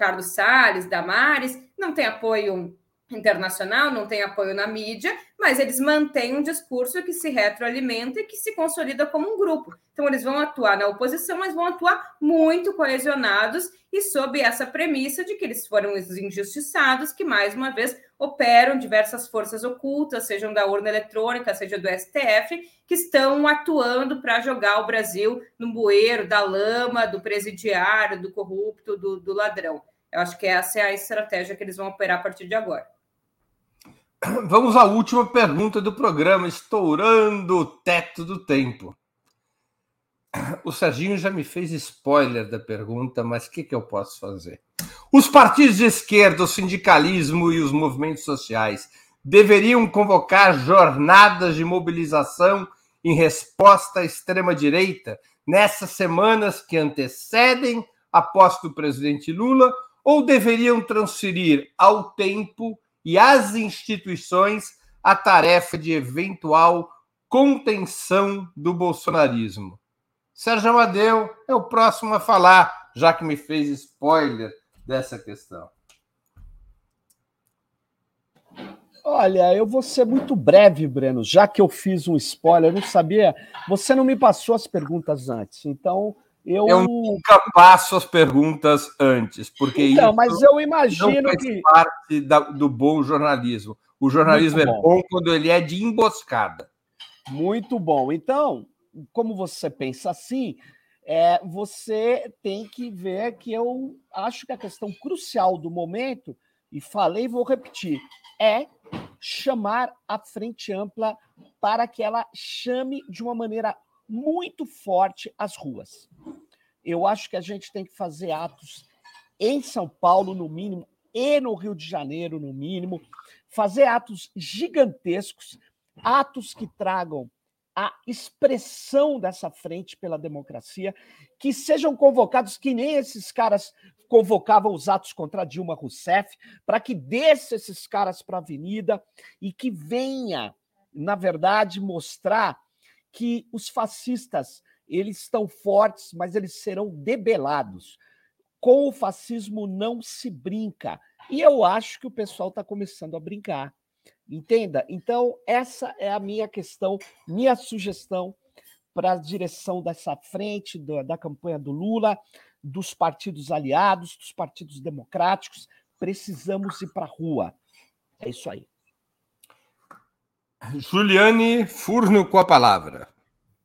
Ricardo Salles, Damares, não tem apoio internacional, não tem apoio na mídia, mas eles mantêm um discurso que se retroalimenta e que se consolida como um grupo. Então, eles vão atuar na oposição, mas vão atuar muito coesionados e sob essa premissa de que eles foram os injustiçados, que, mais uma vez, operam diversas forças ocultas, sejam da urna eletrônica, seja do STF, que estão atuando para jogar o Brasil no bueiro da lama, do presidiário, do corrupto, do, do ladrão. Eu acho que essa é a estratégia que eles vão operar a partir de agora. Vamos à última pergunta do programa, estourando o teto do tempo. O Serginho já me fez spoiler da pergunta, mas o que, que eu posso fazer? Os partidos de esquerda, o sindicalismo e os movimentos sociais deveriam convocar jornadas de mobilização em resposta à extrema-direita nessas semanas que antecedem a posse do presidente Lula ou deveriam transferir ao tempo e às instituições a tarefa de eventual contenção do bolsonarismo. Sérgio Amadeu é o próximo a falar, já que me fez spoiler dessa questão. Olha, eu vou ser muito breve, Breno, já que eu fiz um spoiler, eu não sabia. Você não me passou as perguntas antes, então eu, eu nunca passo as perguntas antes, porque então, isso mas eu imagino não faz que parte da, do bom jornalismo. O jornalismo é bom. bom quando ele é de emboscada. Muito bom. Então, como você pensa assim, é, você tem que ver que eu acho que a questão crucial do momento, e falei e vou repetir, é chamar a frente ampla para que ela chame de uma maneira muito forte as ruas. Eu acho que a gente tem que fazer atos em São Paulo, no mínimo, e no Rio de Janeiro, no mínimo, fazer atos gigantescos, atos que tragam a expressão dessa frente pela democracia, que sejam convocados que nem esses caras convocavam os atos contra Dilma Rousseff, para que desça esses caras para a avenida e que venha, na verdade, mostrar que os fascistas eles estão fortes, mas eles serão debelados. Com o fascismo não se brinca. E eu acho que o pessoal está começando a brincar. Entenda? Então, essa é a minha questão, minha sugestão para a direção dessa frente da, da campanha do Lula, dos partidos aliados, dos partidos democráticos. Precisamos ir para a rua. É isso aí. Juliane Furno com a palavra.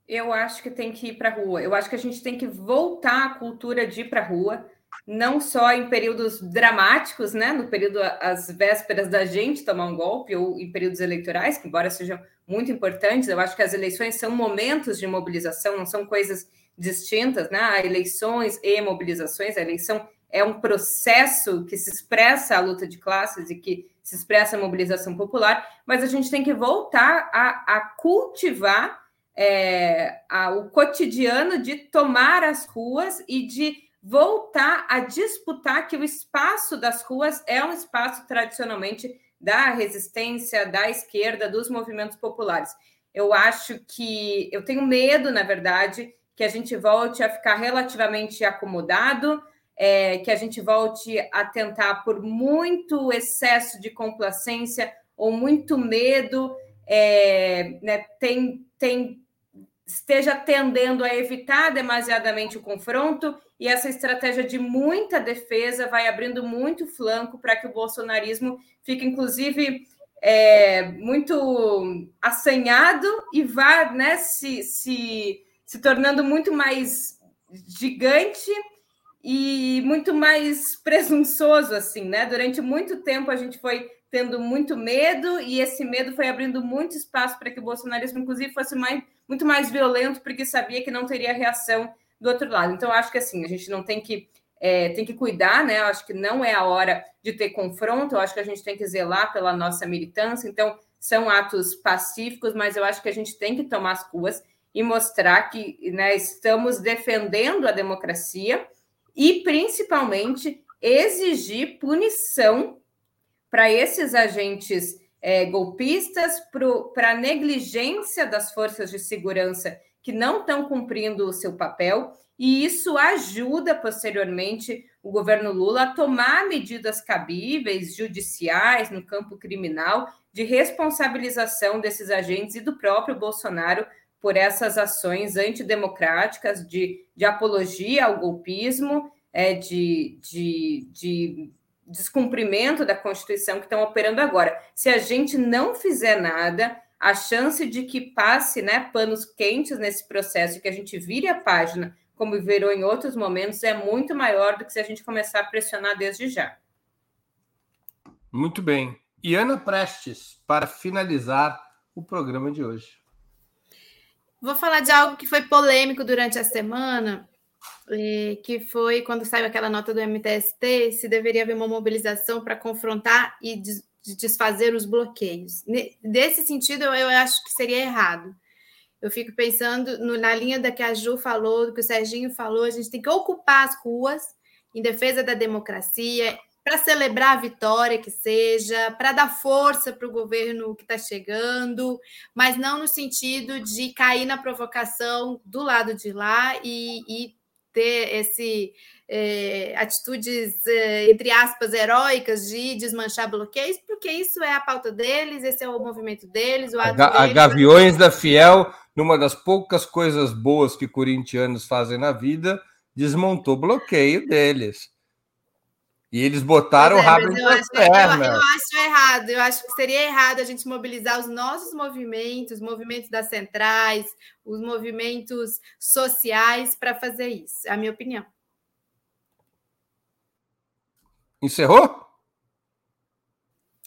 Eu acho que tem que ir para a rua. Eu acho que a gente tem que voltar à cultura de ir para a rua, não só em períodos dramáticos, né? No período às vésperas da gente tomar um golpe, ou em períodos eleitorais, que embora sejam muito importantes, eu acho que as eleições são momentos de mobilização, não são coisas distintas, né? Há eleições e mobilizações. A eleição é um processo que se expressa a luta de classes e que se expressa a mobilização popular, mas a gente tem que voltar a, a cultivar é, a, o cotidiano de tomar as ruas e de voltar a disputar que o espaço das ruas é um espaço tradicionalmente da resistência, da esquerda, dos movimentos populares. Eu acho que eu tenho medo, na verdade, que a gente volte a ficar relativamente acomodado, é, que a gente volte a tentar por muito excesso de complacência ou muito medo, é, né, tem, tem, esteja tendendo a evitar demasiadamente o confronto e essa estratégia de muita defesa vai abrindo muito flanco para que o bolsonarismo fique, inclusive, é, muito assanhado e vá né, se, se, se tornando muito mais gigante e muito mais presunçoso, assim, né? Durante muito tempo a gente foi tendo muito medo e esse medo foi abrindo muito espaço para que o bolsonarismo, inclusive, fosse mais, muito mais violento, porque sabia que não teria reação do outro lado. Então, acho que assim, a gente não tem que é, tem que cuidar, né? Eu acho que não é a hora de ter confronto, eu acho que a gente tem que zelar pela nossa militância. Então, são atos pacíficos, mas eu acho que a gente tem que tomar as ruas e mostrar que né, estamos defendendo a democracia e, principalmente, exigir punição para esses agentes é, golpistas, para a negligência das forças de segurança que não estão cumprindo o seu papel, e isso ajuda posteriormente o governo Lula a tomar medidas cabíveis, judiciais, no campo criminal, de responsabilização desses agentes e do próprio Bolsonaro por essas ações antidemocráticas de, de apologia ao golpismo, é, de, de, de descumprimento da Constituição que estão operando agora. Se a gente não fizer nada, a chance de que passe né, panos quentes nesse processo que a gente vire a página, como virou em outros momentos, é muito maior do que se a gente começar a pressionar desde já. Muito bem. E Ana Prestes, para finalizar o programa de hoje. Vou falar de algo que foi polêmico durante a semana, eh, que foi quando saiu aquela nota do MTST, se deveria haver uma mobilização para confrontar e de desfazer os bloqueios. Nesse sentido, eu, eu acho que seria errado. Eu fico pensando no, na linha da que a Ju falou, do que o Serginho falou, a gente tem que ocupar as ruas em defesa da democracia, para celebrar a vitória que seja, para dar força para o governo que está chegando, mas não no sentido de cair na provocação do lado de lá e, e ter esse é, atitudes, é, entre aspas, heróicas de desmanchar bloqueios, porque isso é a pauta deles, esse é o movimento deles. O ato a, a Gaviões da Fiel, numa das poucas coisas boas que corintianos fazem na vida, desmontou bloqueio deles. E eles botaram é, o rabo entre as pernas. Eu, eu, acho errado, eu acho que seria errado a gente mobilizar os nossos movimentos, movimentos das centrais, os movimentos sociais para fazer isso, é a minha opinião. Encerrou?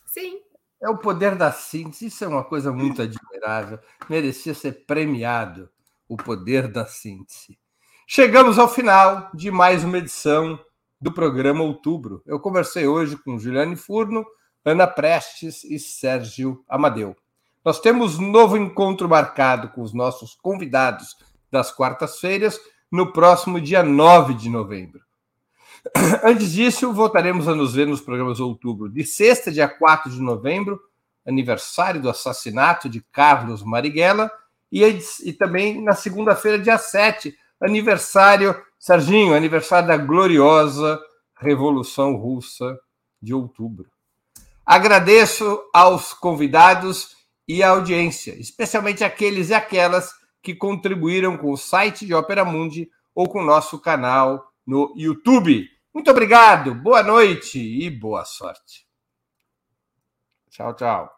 Sim. É o poder da síntese, isso é uma coisa muito admirável. Merecia ser premiado o poder da síntese. Chegamos ao final de mais uma edição do programa Outubro. Eu conversei hoje com Juliane Furno, Ana Prestes e Sérgio Amadeu. Nós temos novo encontro marcado com os nossos convidados das quartas-feiras no próximo dia 9 de novembro. Antes disso, voltaremos a nos ver nos programas Outubro. De sexta, dia 4 de novembro, aniversário do assassinato de Carlos Marighella, e, e também na segunda-feira, dia 7, aniversário Serginho, aniversário da gloriosa Revolução Russa de outubro. Agradeço aos convidados e à audiência, especialmente aqueles e aquelas que contribuíram com o site de Ópera Mundi ou com o nosso canal no YouTube. Muito obrigado, boa noite e boa sorte. Tchau, tchau.